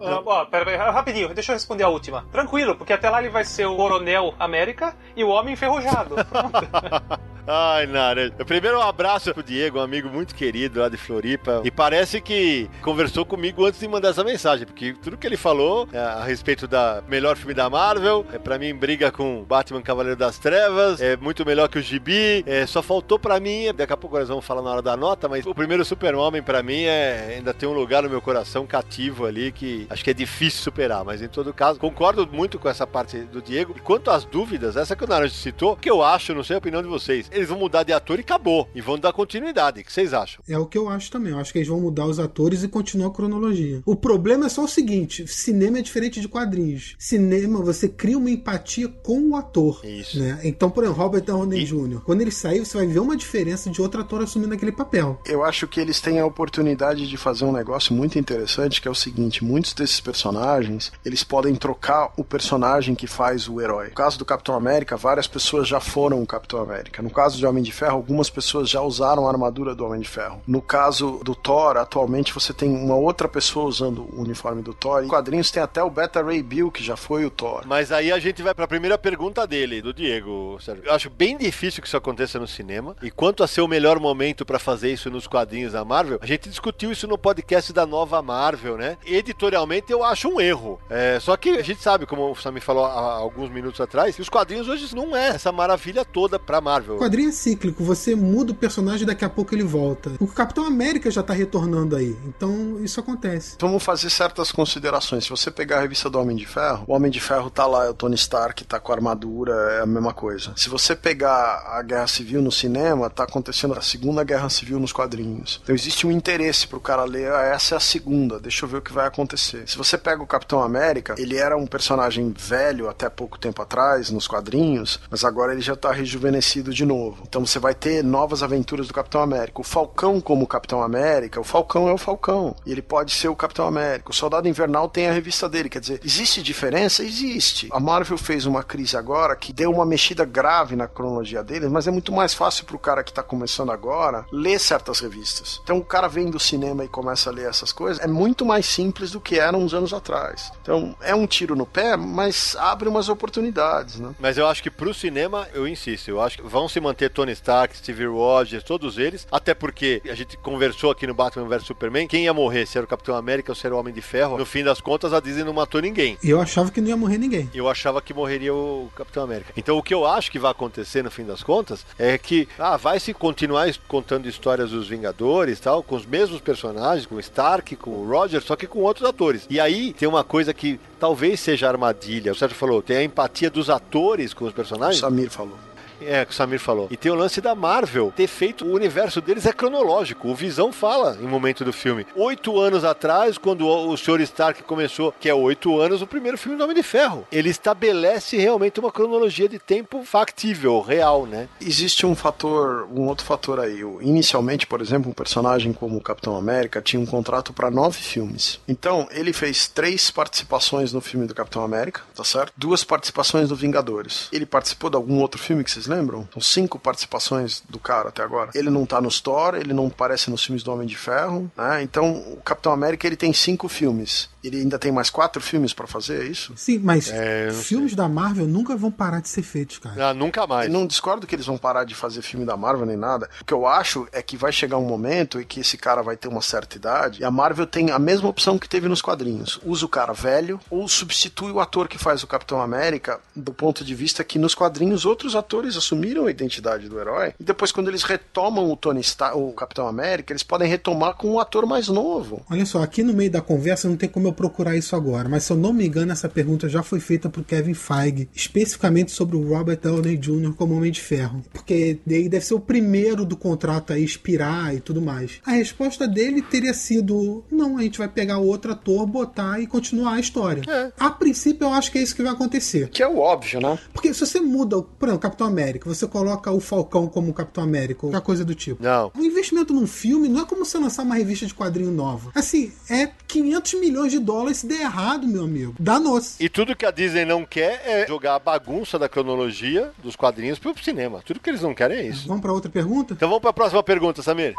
Ah, ó, pera, pera, rapidinho, deixa eu responder a última. Tranquilo, porque até lá ele vai ser o Coronel América e o Homem Enferrujado.
Ai, Nara. Primeiro um abraço pro Diego, um amigo muito querido lá de Floripa. E parece que conversou comigo antes de mandar essa mensagem, porque tudo que ele falou é, a respeito da melhor filme da Marvel, é para mim briga com Batman Cavaleiro das Trevas, é muito melhor que o Gibi. É, só faltou para mim, daqui a pouco nós vamos falar na hora da nota, mas o primeiro Super-Homem para mim é ainda tem um lugar no meu coração cativo ali que acho que é difícil superar, mas em todo caso, concordo muito com essa parte do Diego. E quanto às dúvidas, essa que o Naranjo citou, que eu acho, não sei a opinião de vocês, eles vão mudar de ator e acabou. E vão dar continuidade. O que vocês acham?
É o que eu acho também. Eu acho que eles vão mudar os atores e continuar a cronologia. O problema é só o seguinte: cinema é diferente de quadrinhos. Cinema, você cria uma empatia com o ator.
Isso.
Né? Então, por exemplo, Robert Downey
E-
Jr., quando ele sair, você vai ver uma diferença de outro ator assumindo aquele papel.
Eu acho que eles têm a oportunidade de fazer um negócio muito interessante, que é o seguinte, muitos desses personagens, eles podem trocar o personagem que faz o herói. No caso do Capitão América, várias pessoas já foram o Capitão América. No caso de Homem de Ferro, algumas pessoas já usaram a armadura do Homem de Ferro. No caso do Thor, atualmente você tem uma outra pessoa usando o uniforme do Thor. Em quadrinhos tem até o Beta Ray Bill, que já foi o Thor.
Mas aí a gente vai pra primeira pergunta dele, do Diego. Eu acho bem difícil que isso aconteça no cinema. E quanto a ser o melhor momento pra fazer isso nos quadrinhos da Marvel, a gente discutiu isso no podcast da nova Marvel, né? Editorialmente eu acho um erro. É, só que a gente sabe, como o Samir falou há alguns minutos atrás, que os quadrinhos hoje não é essa maravilha toda pra Marvel.
O quadrinho é cíclico, você muda o personagem e daqui a pouco ele volta. O Capitão América já tá retornando aí. Então isso acontece.
Vamos fazer certas considerações. Se você pegar a revista do Homem de Ferro, o Homem de Ferro tá lá, é o Tony Stark, tá com a armadura, é a mesma coisa. Se você pegar a Guerra Civil no cinema, tá acontecendo a Segunda Guerra Civil nos quadrinhos. Então existe um interesse pro cara ler, ah, essa é a segunda, deixa eu ver o que vai acontecer. Se você pega o Capitão América, ele era um personagem velho até pouco tempo atrás nos quadrinhos, mas agora ele já tá rejuvenescido de novo. Então você vai ter novas aventuras do Capitão América. O Falcão como Capitão América, o Falcão é o Falcão. E ele pode ser o Capitão América. O Soldado Invernal tem a revista dele. Quer dizer, existe diferença? Existe. A Marvel fez uma crise agora que deu uma mexida grave na cronologia dele, mas é muito mais fácil pro cara que tá começando agora ler certas revistas. Então o cara vem do cinema e começa a ler essas coisas, é muito mais simples do que era uns anos atrás. Então é um tiro no pé, mas abre umas oportunidades, né?
Mas eu acho que pro cinema, eu insisto, eu acho que vão se manter Tony Stark, Steve Rogers, todos eles, até porque a gente conversou aqui no Batman vs Superman, quem ia morrer, se era o Capitão América ou se era o Homem de Ferro. No fim das contas, a Disney não matou ninguém.
Eu achava que não ia morrer ninguém.
Eu achava que morreria o Capitão América. Então o que eu acho que vai acontecer no fim das contas é que ah, vai se continuar contando histórias dos Vingadores, tal, com os mesmos personagens, com o Stark, com o Roger, só que com outros atores. E aí tem uma coisa que talvez seja armadilha. O Sérgio falou, tem a empatia dos atores com os
O
personagens.
Samir falou.
É, que o Samir falou. E tem o lance da Marvel ter feito o universo deles é cronológico. O Visão fala em momento do filme. Oito anos atrás, quando o Sr. Stark começou, que é oito anos, o primeiro filme do Homem de Ferro. Ele estabelece realmente uma cronologia de tempo factível, real, né?
Existe um fator, um outro fator aí. Inicialmente, por exemplo, um personagem como o Capitão América tinha um contrato para nove filmes. Então, ele fez três participações no filme do Capitão América, tá certo? Duas participações do Vingadores. Ele participou de algum outro filme que vocês lembram? São cinco participações do cara até agora. Ele não tá nos Thor, ele não aparece nos filmes do Homem de Ferro, né? Então, o Capitão América ele tem cinco filmes. Ele ainda tem mais quatro filmes para fazer, é isso?
Sim, mas
É,
filmes da Marvel nunca vão parar de ser feitos, cara.
Ah, nunca mais.
Eu não discordo que eles vão parar de fazer filme da Marvel nem nada. O que eu acho é que vai chegar um momento em que esse cara vai ter uma certa idade e a Marvel tem a mesma opção que teve nos quadrinhos. Usa o cara velho ou substitui o ator que faz o Capitão América do ponto de vista que nos quadrinhos outros atores assumiram a identidade do herói e depois quando eles retomam o Tony Stark, o Capitão América, eles podem retomar com um ator mais novo.
Olha só, aqui no meio da conversa não tem como eu procurar isso agora, mas se eu não me engano, essa pergunta já foi feita por Kevin Feige, especificamente sobre o Robert Downey Jr. como Homem de Ferro. Porque daí deve ser o primeiro do contrato a expirar e tudo mais. A resposta dele teria sido: não, a gente vai pegar outro ator, botar e continuar a história. A princípio, eu acho que é isso que vai acontecer.
Que é o óbvio, né?
Porque se você muda, por exemplo, Capitão América, você coloca o Falcão como Capitão América, ou coisa do tipo.
Não.
O investimento num filme não é como você lançar uma revista de quadrinho nova. Assim, é 500 milhões de dólares se der errado, meu amigo. Danos.
E tudo que a Disney não quer é jogar a bagunça da cronologia dos quadrinhos pro cinema. Tudo que eles não querem é isso.
Vamos pra outra pergunta?
Então vamos pra próxima pergunta, Samir.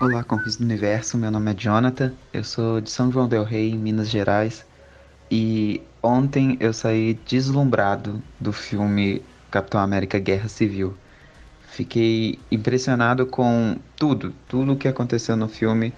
Olá, Confins do Universo, meu nome é Jonathan, eu sou de São João del Rei, em Minas Gerais, e ontem eu saí deslumbrado do filme Capitão América Guerra Civil. Fiquei impressionado com tudo, tudo que aconteceu no filme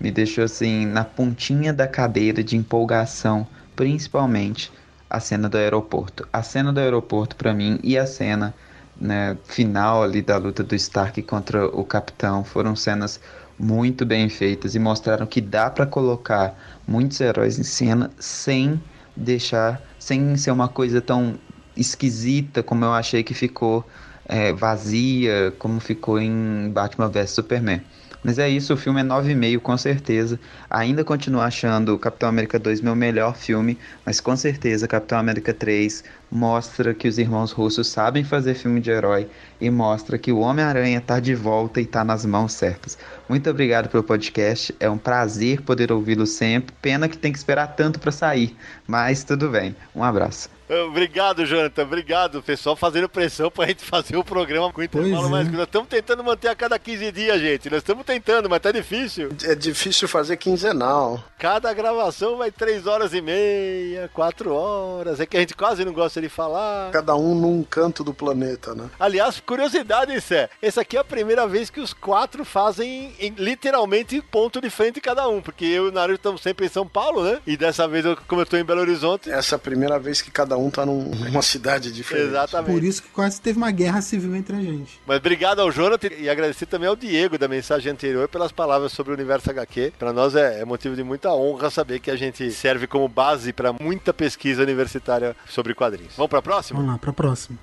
me deixou assim na pontinha da cadeira de empolgação, principalmente a cena do aeroporto. A cena do aeroporto para mim e a cena né, final ali da luta do Stark contra o Capitão foram cenas muito bem feitas e mostraram que dá para colocar muitos heróis em cena sem deixar, sem ser uma coisa tão esquisita como eu achei que ficou é, vazia como ficou em Batman vs Superman. Mas é isso, o filme é 9,5 com certeza. Ainda continuo achando Capitão América 2 meu melhor filme, mas com certeza Capitão América 3 mostra que os irmãos russos sabem fazer filme de herói e mostra que o Homem-Aranha está de volta e está nas mãos certas. Muito obrigado pelo podcast, é um prazer poder ouvi-lo sempre. Pena que tem que esperar tanto para sair, mas tudo bem. Um abraço.
Obrigado, Jonathan. Obrigado, pessoal, fazendo pressão pra gente fazer o programa com intervalo mais
é.
Nós estamos tentando manter a cada 15 dias, gente. Nós estamos tentando, mas tá difícil.
É difícil fazer quinzenal.
Cada gravação vai 3 horas e meia, 4 horas. É que a gente quase não gosta de falar.
Cada um num canto do planeta, né?
Aliás, curiosidade, isso é. Essa aqui é a primeira vez que os quatro fazem em- literalmente ponto de frente cada um. Porque eu e o Naruto estamos sempre em São Paulo, né? E dessa vez, eu, como eu tô em Belo Horizonte.
Essa é a primeira vez que cada um tá num- numa cidade diferente.
Exatamente.
Por isso que quase teve uma guerra civil entre a gente.
Mas obrigado ao Jonathan e agradecer também ao Diego da mensagem anterior pelas palavras sobre o universo HQ. Para nós é, é motivo de muita honra saber que a gente serve como base para muita pesquisa universitária sobre quadrinhos. Vamos para a próxima?
Vamos lá, pra próxima.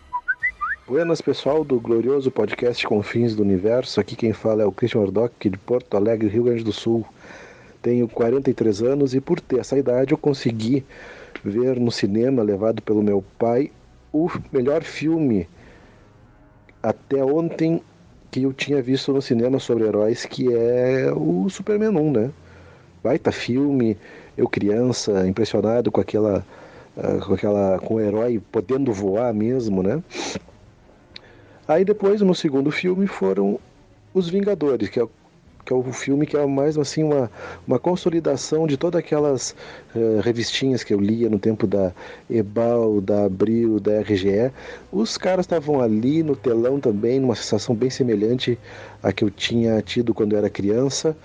Buenas pessoal do glorioso podcast Confins do Universo. Aqui quem fala é o Christian Ordoc, de Porto Alegre, Rio Grande do Sul. Tenho 43 anos e por ter essa idade eu consegui ver no cinema, levado pelo meu pai, o melhor filme até ontem que eu tinha visto no cinema sobre heróis, que é o Superman 1, né? Baita filme, eu criança, impressionado com aquela com aquela com o herói podendo voar mesmo, né? Aí depois, no segundo filme, foram Os Vingadores, que é, o- que é o filme que é mais assim uma, uma consolidação de todas aquelas eh, revistinhas que eu lia no tempo da Ebal, da Abril, da RGE. Os caras estavam ali no telão também, numa sensação bem semelhante à que eu tinha tido quando eu era criança,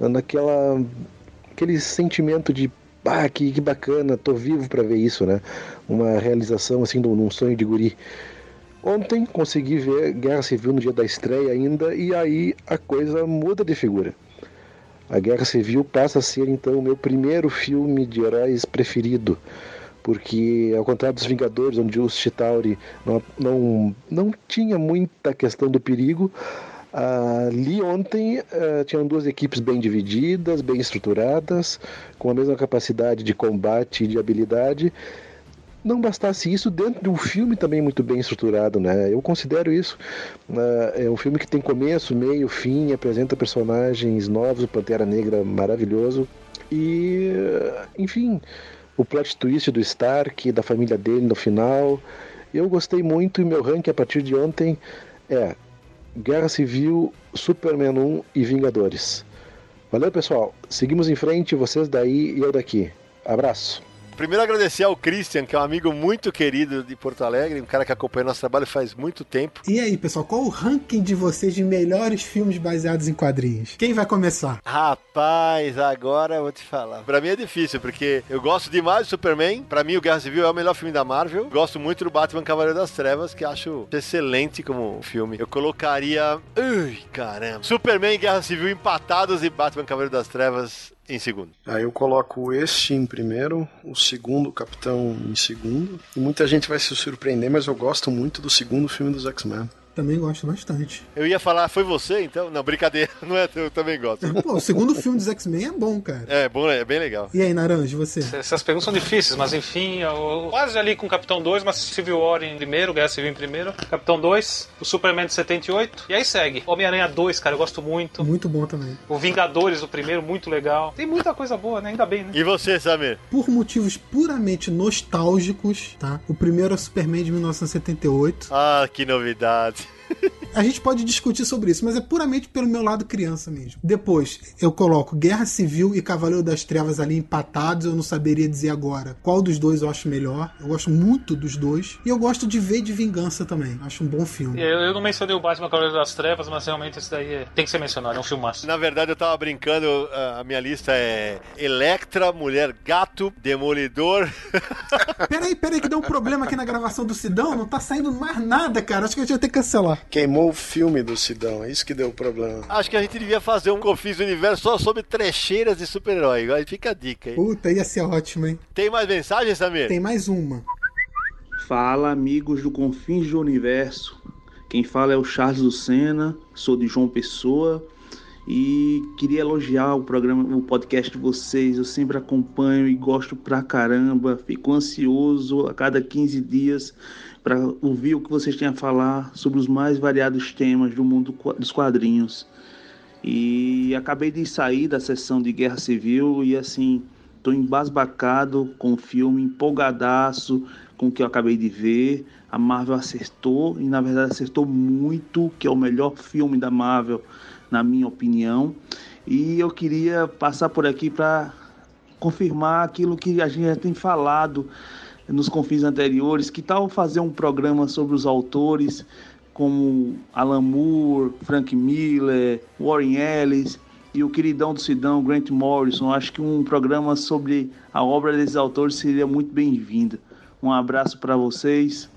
naquela aquele sentimento de ah, que, que bacana, tô vivo para ver isso, né? Uma realização assim de um, sonho de guri. Ontem consegui ver Guerra Civil no dia da estreia ainda e aí a coisa muda de figura. A Guerra Civil passa a ser então o meu primeiro filme de heróis preferido, porque ao contrário dos Vingadores, onde o Chitauri não, não, não tinha muita questão do perigo, ali ontem eh, tinham duas equipes bem divididas, bem estruturadas, com a mesma capacidade de combate e de habilidade. Não bastasse isso, dentro de um filme também muito bem estruturado, né? Eu considero isso. eh, é um filme que tem começo, meio, fim, apresenta personagens novos, o Pantera Negra maravilhoso. E, enfim, o plot twist do Stark, da família dele no final. Eu gostei muito e meu ranking a partir de ontem é Guerra Civil, Superman 1 e Vingadores. Valeu, pessoal. Seguimos em frente, vocês daí e eu daqui. Abraço.
Primeiro agradecer ao Christian, que é um amigo muito querido de Porto Alegre, um cara que acompanha nosso trabalho faz muito tempo.
E aí, pessoal, qual o ranking de vocês de melhores filmes baseados em quadrinhos? Quem vai começar?
Rapaz, agora eu vou te falar. Pra mim é difícil, porque eu gosto demais do Superman. Pra mim, o Guerra Civil é o melhor filme da Marvel. Gosto muito do Batman Cavaleiro das Trevas, que acho excelente como filme. Eu colocaria. Ui, caramba. Superman e Guerra Civil empatados e Batman Cavaleiro das Trevas em segundo.
Aí eu coloco este em primeiro, o segundo Capitão em segundo. E muita gente vai se surpreender, mas eu gosto muito do segundo filme dos X-Men.
Também gosto bastante.
Eu ia falar, foi você então? Não, brincadeira, não é? Eu também gosto.
Pô, o segundo filme dos X-Men é bom, cara.
É bom, é bem legal.
E aí, Naranja, você?
Essas perguntas são difíceis, mas enfim, eu quase ali com o Capitão 2, mas Civil War em primeiro, Guerra Civil em primeiro, Capitão 2, o Superman de 78, e aí segue. Homem-Aranha 2, cara, eu gosto muito.
Muito bom também.
O Vingadores, o primeiro, muito legal. Tem muita coisa boa, né? Ainda bem, né?
E você, Samir?
Por motivos puramente nostálgicos, tá? O primeiro é o Superman de 1978.
Ah, que novidade.
A gente pode discutir sobre isso, mas é puramente pelo meu lado criança mesmo. Depois, eu coloco Guerra Civil e Cavaleiro das Trevas ali empatados. Eu não saberia dizer agora qual dos dois eu acho melhor. Eu gosto muito dos dois. E eu gosto de V de Vingança também. Acho um bom filme.
Eu, eu não mencionei o Batman Cavaleiro das Trevas, mas realmente esse daí é- tem que ser mencionado, é um filmaço.
Na verdade, eu tava brincando, a a minha lista é Electra, Mulher Gato, Demolidor.
Peraí, peraí, que deu um problema aqui na gravação do Sidão. Não tá saindo mais nada, cara. Acho que a gente vai ter que cancelar.
Queimou o filme do Sidão, é isso que deu o problema.
Acho que a gente devia fazer um Confis do Universo só sobre trecheiras de super-herói. Aí fica a dica aí.
Puta, ia ser ótimo, hein?
Tem mais mensagens, Samir?
Tem mais uma.
Fala, amigos do Confins do Universo. Quem fala é o Charles Lucena, sou de João Pessoa e queria elogiar o programa, o podcast de vocês. Eu sempre acompanho e gosto pra caramba. Fico ansioso a cada 15 dias para ouvir o que vocês têm a falar sobre os mais variados temas do mundo dos quadrinhos. E acabei de sair da sessão de Guerra Civil e assim, estou embasbacado com o filme, empolgadaço com o que eu acabei de ver. A Marvel acertou e na verdade acertou muito, que é o melhor filme da Marvel, na minha opinião. E eu queria passar por aqui para confirmar aquilo que a gente já tem falado nos confins anteriores. Que tal fazer um programa sobre os autores como Alan Moore, Frank Miller, Warren Ellis e o queridão do Sidão, Grant Morrison. Acho que um programa sobre a obra desses autores seria muito bem-vindo. Um abraço para vocês.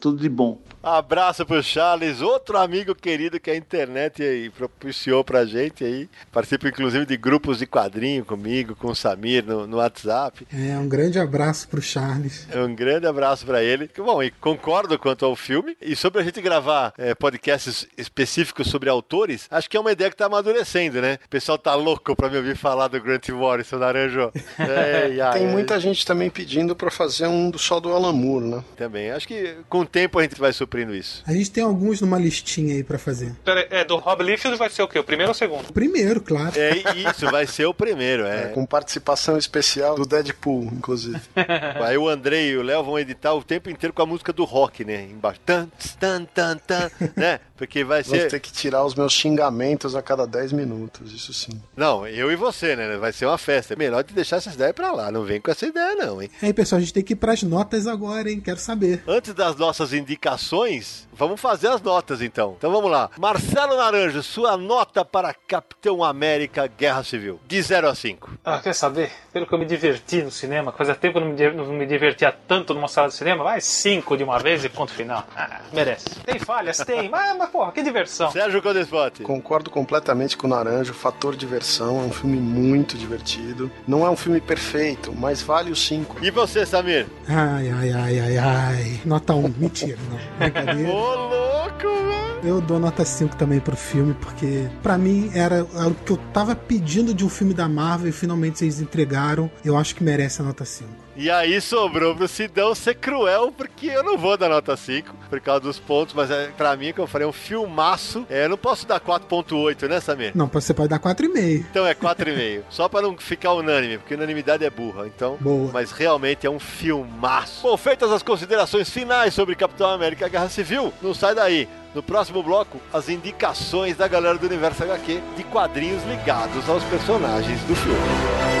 Tudo de bom.
Abraço pro Charles, outro amigo querido que a internet aí propiciou pra gente aí. Participa inclusive de grupos de quadrinho comigo, com o Samir no, no WhatsApp.
É, um grande abraço pro Charles.
É um grande abraço para ele. Bom, e concordo quanto ao filme. E sobre a gente gravar é, podcasts específicos sobre autores, acho que é uma ideia que tá amadurecendo, né? O pessoal tá louco pra me ouvir falar do Grant Morrison, Naranjo.
Ei, ai, Tem muita gente também pedindo pra fazer um do só do Alan Moore, né?
Também. Acho que com o tempo a gente vai suprir isso.
A gente tem alguns numa listinha aí para fazer.
Pera, é, do Rob Liefeld vai ser o quê? O primeiro ou o segundo?
O primeiro, claro.
É isso, vai ser o primeiro, é. é
com participação especial do Deadpool, inclusive.
aí o Andrei e o Léo vão editar o tempo inteiro com a música do rock, né? Embaixo. Tan, tan, tan, tan, né? Porque vai ser.
Vou ter que tirar os meus xingamentos a cada 10 minutos, isso sim.
Não, eu e você, né? Vai ser uma festa. É melhor de deixar essas ideias pra lá. Não vem com essa ideia, não, hein?
Aí, pessoal, a gente tem que ir pras notas agora, hein? Quero saber.
Antes das nossas indicações, vamos fazer as notas então. Então vamos lá. Marcelo Naranjo, sua nota para Capitão América Guerra Civil. De 0 a 5.
Ah, quer saber? Pelo que eu me diverti no cinema, fazia tempo que eu não me divertia tanto numa sala de cinema, vai 5 de uma vez e ponto final. Ah, merece. Tem falhas? Tem, mas, mas porra, que diversão.
Sérgio Codespot.
Concordo completamente com o Naranjo, fator diversão, é um filme muito divertido. Não é um filme perfeito, mas vale o 5.
E você, Samir?
Ai, ai, ai, ai, ai. Nota 1, um. mentira, não. Brincadeira.
Ô, louco, velho.
Eu dou nota 5 também pro filme, porque para mim era, era, o que eu tava pedindo de um filme da Marvel e finalmente vocês entregaram. Eu acho que merece a nota 5.
E aí sobrou pro Sidão ser cruel, porque eu não vou dar nota 5 por causa dos pontos, mas é, pra mim, que eu falei, um filmaço. É, eu não posso dar 4.8, né, Samir?
Não, você pode dar 4,5.
Então é 4,5. Só pra não ficar unânime, porque unanimidade é burra. Então,
Boa.
mas realmente é um filmaço. Bom, feitas as considerações finais sobre Capitão América Guerra Civil, não sai daí. No próximo bloco, as indicações da galera do Universo HQ de quadrinhos ligados aos personagens do filme.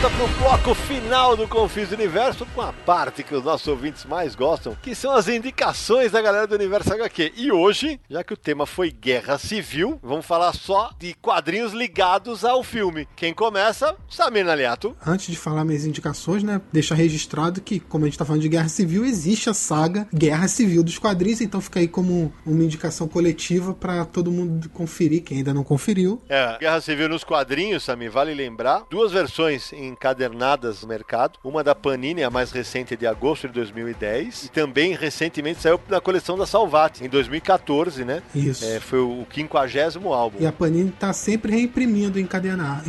Volta pro bloco final do Confis Universo com a parte que os nossos ouvintes mais gostam, que são as indicações da galera do Universo HQ. E hoje, já que o tema foi Guerra Civil, vamos falar só de quadrinhos ligados ao filme. Quem começa? Samir Naliato.
Antes de falar minhas indicações, né, deixar registrado que, como a gente tá falando de Guerra Civil, existe a saga Guerra Civil dos quadrinhos, então fica aí como uma indicação coletiva para todo mundo conferir, quem ainda não conferiu.
É, Guerra Civil nos quadrinhos, Samir, vale lembrar, duas versões encadernadas no mercado. Uma da Panini, a mais recente, é de agosto de 2010. E também recentemente saiu na coleção da Salvat, em 2014, né?
Isso.
É, foi o 50 álbum.
E a Panini tá sempre reimprimindo encadernado.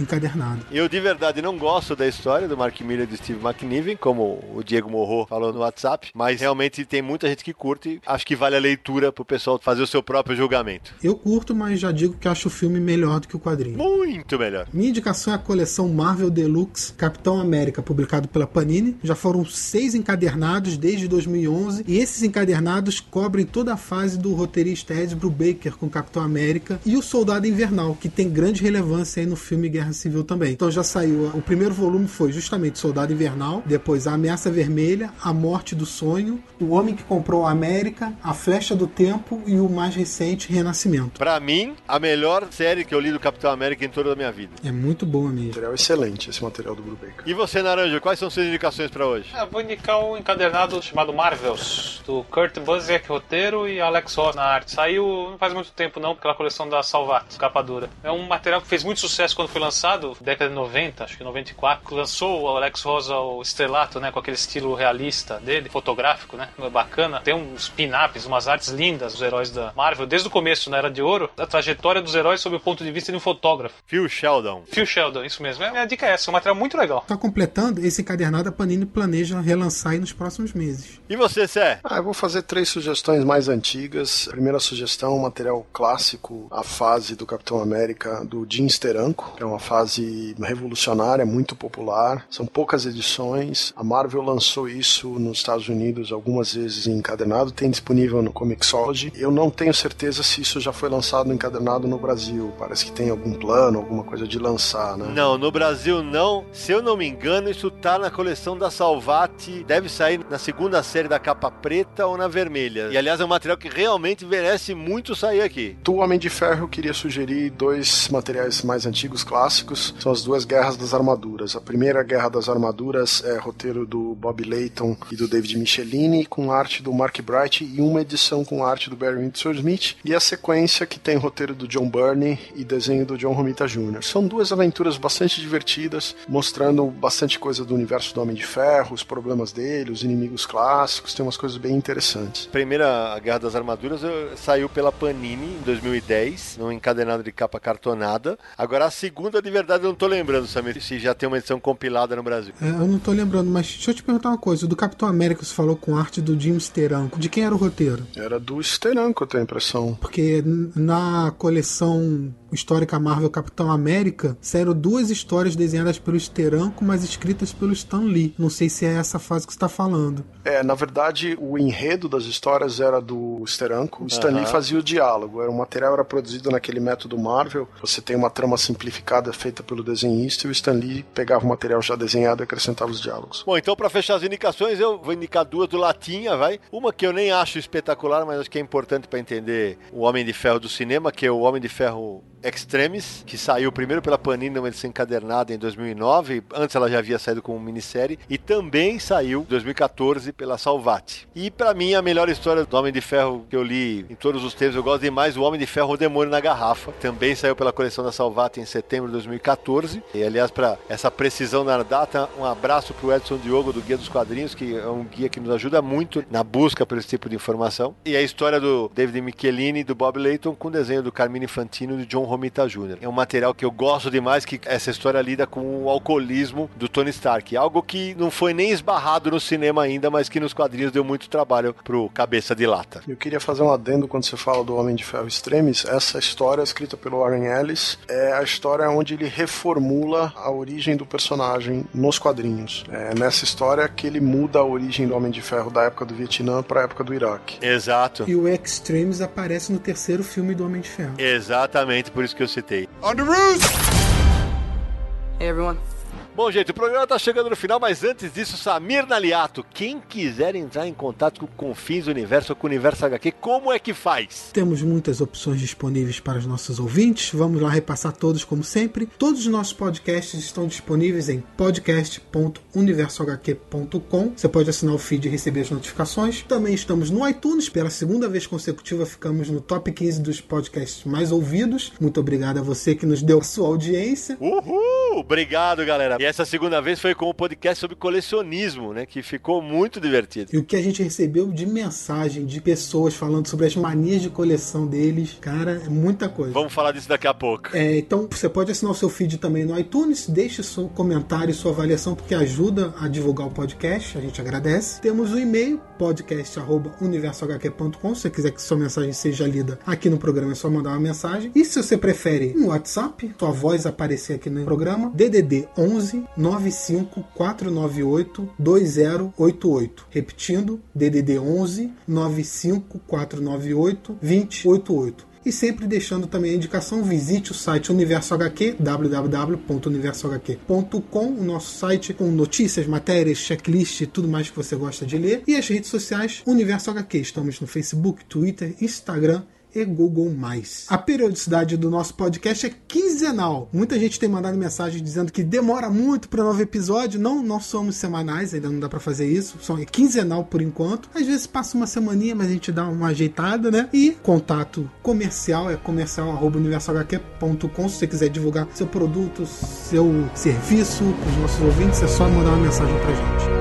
Eu de verdade não gosto da história do Mark Miller e do Steve McNiven, como o Diego Morro falou no WhatsApp, mas realmente tem muita gente que curte. Acho que vale a leitura pro pessoal fazer o seu próprio julgamento.
Eu curto, mas já digo que acho o filme melhor do que o quadrinho.
Muito melhor.
Minha indicação é a coleção Marvel Deluxe Capitão América, publicado pela Panini. Já foram seis encadernados desde 2011 e esses encadernados cobrem toda a fase do roteirista Ed Brubaker com Capitão América e o Soldado Invernal, que tem grande relevância aí no filme Guerra Civil também. Então já saiu, o primeiro volume foi justamente Soldado Invernal, depois A Ameaça Vermelha, A Morte do Sonho, O Homem que Comprou a América, A Flecha do Tempo e o mais recente Renascimento.
Para mim, a melhor série que eu li do Capitão América em toda a minha vida.
É muito boa mesmo.
Material excelente esse material do Brubaker.
E você, Naranja, quais são suas indicações para hoje?
Eu vou indicar um encadernado chamado Marvels, do Kurt Busiek, roteiro, e Alex Ross na arte. Saiu não faz muito tempo não, aquela coleção da Salvat, capa dura. É um material que fez muito sucesso quando foi lançado, década de 90, acho que 94. Lançou o Alex Rosa o estrelato, né, com aquele estilo realista dele, fotográfico, né, bacana. Tem uns pin-ups, umas artes lindas dos heróis da Marvel, desde o começo, na Era de Ouro, a trajetória dos heróis sob o ponto de vista de um fotógrafo.
Phil Sheldon.
Phil Sheldon, isso mesmo. A minha dica é essa, um material muito legal.
Tá completando, esse encadernado a Panini planeja relançar aí nos próximos meses.
E você, Sé?
Ah, eu vou fazer três sugestões mais antigas. Primeira sugestão, um material clássico, a fase do Capitão América do Jim Steranko, que é uma fase revolucionária, muito popular. São poucas edições. A Marvel lançou isso nos Estados Unidos algumas vezes em encadernado, tem disponível no Comixology. Eu não tenho certeza se isso já foi lançado no encadernado no Brasil. Parece que tem algum plano, alguma coisa de lançar, né?
Não, no Brasil não. Se eu não me engano, isso tá na coleção da Salvati. Deve sair na segunda série da capa preta ou na vermelha. E aliás, é um material que realmente merece muito sair aqui.
Do Homem de Ferro, queria sugerir dois materiais mais antigos, clássicos. São as duas Guerras das Armaduras. A primeira Guerra das Armaduras é roteiro do Bob Layton e do David Michelini, com arte do Mark Bright e uma edição com arte do Barry Windsor Smith. E a sequência que tem roteiro do John Burney e desenho do John Romita Jr. São duas aventuras bastante divertidas, mostrando bastante coisa do universo do Homem de Ferro, os problemas dele, os inimigos clássicos, tem umas coisas bem interessantes.
Primeira a Guerra das Armaduras eu, saiu pela Panini em 2010, num encadenado de capa cartonada. Agora a segunda de verdade eu não tô lembrando, Samir, se já tem uma edição compilada no Brasil.
É, eu não tô lembrando, mas deixa eu te perguntar uma coisa. Do Capitão América você falou com arte do Jim Steranko. De quem era o roteiro?
Era do Steranko, eu tenho a impressão.
Porque na coleção histórica Marvel Capitão América, saíram duas histórias desenhadas pelo Steranko, mas escritas pelo Stan Lee. Não sei se é essa fase que você está falando.
É, na verdade, o enredo das histórias era do Steranko. O Stan Lee fazia o diálogo. Era, o material era produzido naquele método Marvel. Você tem uma trama simplificada feita pelo desenhista e o Stan Lee pegava o material já desenhado e acrescentava os diálogos.
Bom, então para fechar as indicações, eu vou indicar duas do Latinha, vai. Uma que eu nem acho espetacular, mas acho que é importante para entender o Homem de Ferro do cinema, que é o Homem de Ferro Extremis, que saiu primeiro pela Panini numa edição encadernada em 2009, antes ela já havia saído como minissérie, e também saiu em 2014 pela Salvati. E para mim a melhor história do Homem de Ferro que eu li em todos os tempos, eu gosto demais o Homem de Ferro o Demônio na Garrafa, também saiu pela coleção da Salvati em setembro de 2014. E aliás, para essa precisão na data, um abraço pro Edson Diogo do Guia dos Quadrinhos, que é um guia que nos ajuda muito na busca por esse tipo de informação. E a história do David Michelini e do Bob Layton com desenho do Carmine Fantino e do John Romita Jr. É um material que eu gosto demais, que essa história lida com o alcoolismo do Tony Stark. Algo que não foi nem esbarrado no cinema ainda, mas que nos quadrinhos deu muito trabalho pro cabeça de lata.
Eu queria fazer um adendo quando você fala do Homem de Ferro Extremis. Essa história, escrita pelo Warren Ellis, é a história onde ele reformula a origem do personagem nos quadrinhos. É nessa história que ele muda a origem do Homem de Ferro da época do Vietnã para a época do Iraque.
Exato.
E o Extremes aparece no terceiro filme do Homem de Ferro.
Exatamente, por isso que eu citei.
On the roof!
Hey everyone.
Bom, gente, o programa tá chegando no final, mas antes disso, Samir Naliato, quem quiser entrar em contato com Confins Universo ou com o Universo HQ, como é que faz?
Temos muitas opções disponíveis para os nossos ouvintes. Vamos lá repassar todos como sempre. Todos os nossos podcasts estão disponíveis em podcast.universohq.com. Você pode assinar o feed e receber as notificações. Também estamos no iTunes. Pela segunda vez consecutiva, ficamos no top 15 dos podcasts mais ouvidos. Muito obrigado a você que nos deu a sua audiência.
Uhul! Obrigado, galera. E essa segunda vez foi com o podcast sobre colecionismo, né? Que ficou muito divertido.
E o que a gente recebeu de mensagem de pessoas falando sobre as manias de coleção deles, cara, é muita coisa.
Vamos falar disso daqui a pouco.
É, então você pode assinar o seu feed também no iTunes, deixe seu comentário e sua avaliação, porque ajuda a divulgar o podcast, a gente agradece. Temos o e-mail, podcast.universohq.com, se você quiser que sua mensagem seja lida aqui no programa, é só mandar uma mensagem. E se você prefere um WhatsApp, sua voz aparecer aqui no programa, DDD 11 95 498 2088. Repetindo, DDD 11 95 498 2088. E sempre deixando também a indicação, visite o site Universo HQ, www.universohq.com, o nosso site com notícias, matérias, checklist e tudo mais que você gosta de ler. E as redes sociais Universo HQ. Estamos no Facebook, Twitter, Instagram e Google+. A periodicidade do nosso podcast é quinzenal. Muita gente tem mandado mensagem dizendo que demora muito para novo episódio. Não, não somos semanais, ainda não dá para fazer isso. Só é quinzenal por enquanto. Às vezes passa uma semaninha, mas a gente dá uma ajeitada, né? E contato comercial é comercial@universohq.com. Se você quiser divulgar seu produto, seu serviço para os nossos ouvintes, é só mandar uma mensagem pra gente.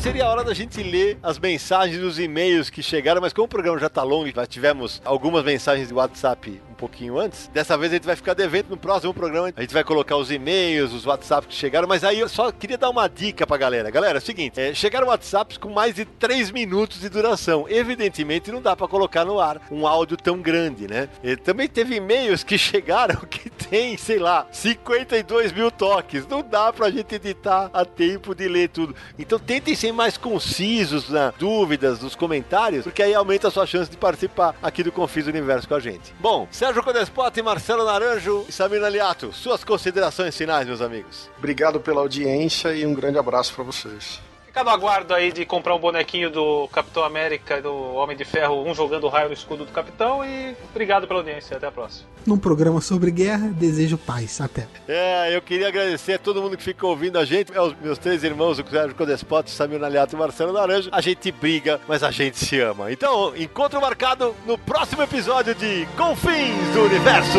Seria a hora da gente ler as mensagens dos e-mails que chegaram, mas como o programa já tá longo já tivemos algumas mensagens de WhatsApp pouquinho antes, dessa vez a gente vai ficar devendo no próximo programa. A gente vai colocar os e-mails, os WhatsApp que chegaram, mas aí eu só queria dar uma dica pra galera. Galera, é o seguinte, é, chegaram WhatsApps com mais de 3 minutos de duração. Evidentemente não dá pra colocar no ar um áudio tão grande, né? E também teve e-mails que chegaram que tem, sei lá, 52 mil toques. Não dá pra gente editar a tempo de ler tudo. Então tente tentem ser mais concisos nas dúvidas, nos comentários, porque aí aumenta a sua chance de participar aqui do Confis Universo com a gente. Bom, Sérgio Codespota e Marcelo Naranjo e Samir Aliato, suas considerações finais, meus amigos.
Obrigado pela audiência e um grande abraço para vocês.
Fica no aguardo aí de comprar um bonequinho do Capitão América e do Homem de Ferro, um jogando raio no escudo do Capitão. E obrigado pela audiência. Até a próxima.
Num programa sobre guerra, desejo paz. Até.
É, eu queria agradecer a todo mundo que fica ouvindo a gente, aos meus três irmãos, o Sérgio Codespot, o Samir Naliato e o Marcelo Laranja. A gente briga, mas a gente se ama. Então, encontro marcado no próximo episódio de Confins do Universo.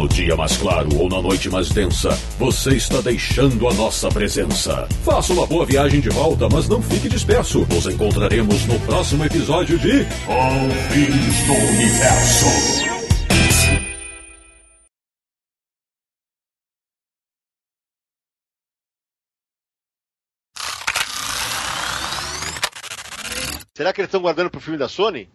No dia mais claro ou na noite mais densa, você está deixando a nossa presença. Faça uma boa viagem de volta, mas não fique disperso. Nos encontraremos no próximo episódio de Confins do Universo.
Será que eles estão guardando pro filme da Sony?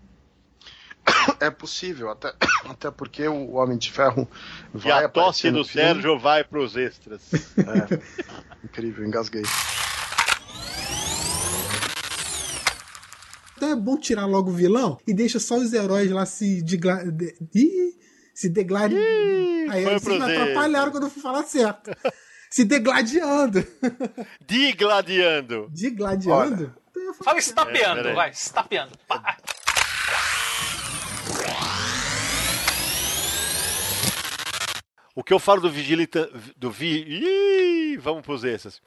É possível, até, até porque o Homem de Ferro vai
e a tosse do. Sérgio vai pros extras.
É, incrível, engasguei.
Então é bom tirar logo o vilão e deixa só os heróis lá se digla... de... Ih, se degladiando. Aí vocês me atrapalharam quando eu fui falar certo. se degladiando.
Digladiando.
Digladiando?
Fala estapeando,
É,
vai, estapeando.
O que eu falo do vigilita... do vi... Ih, vamos pros extras.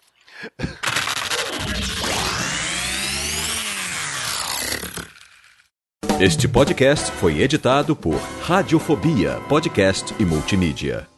Este podcast foi editado por Radiofobia, podcast e multimídia.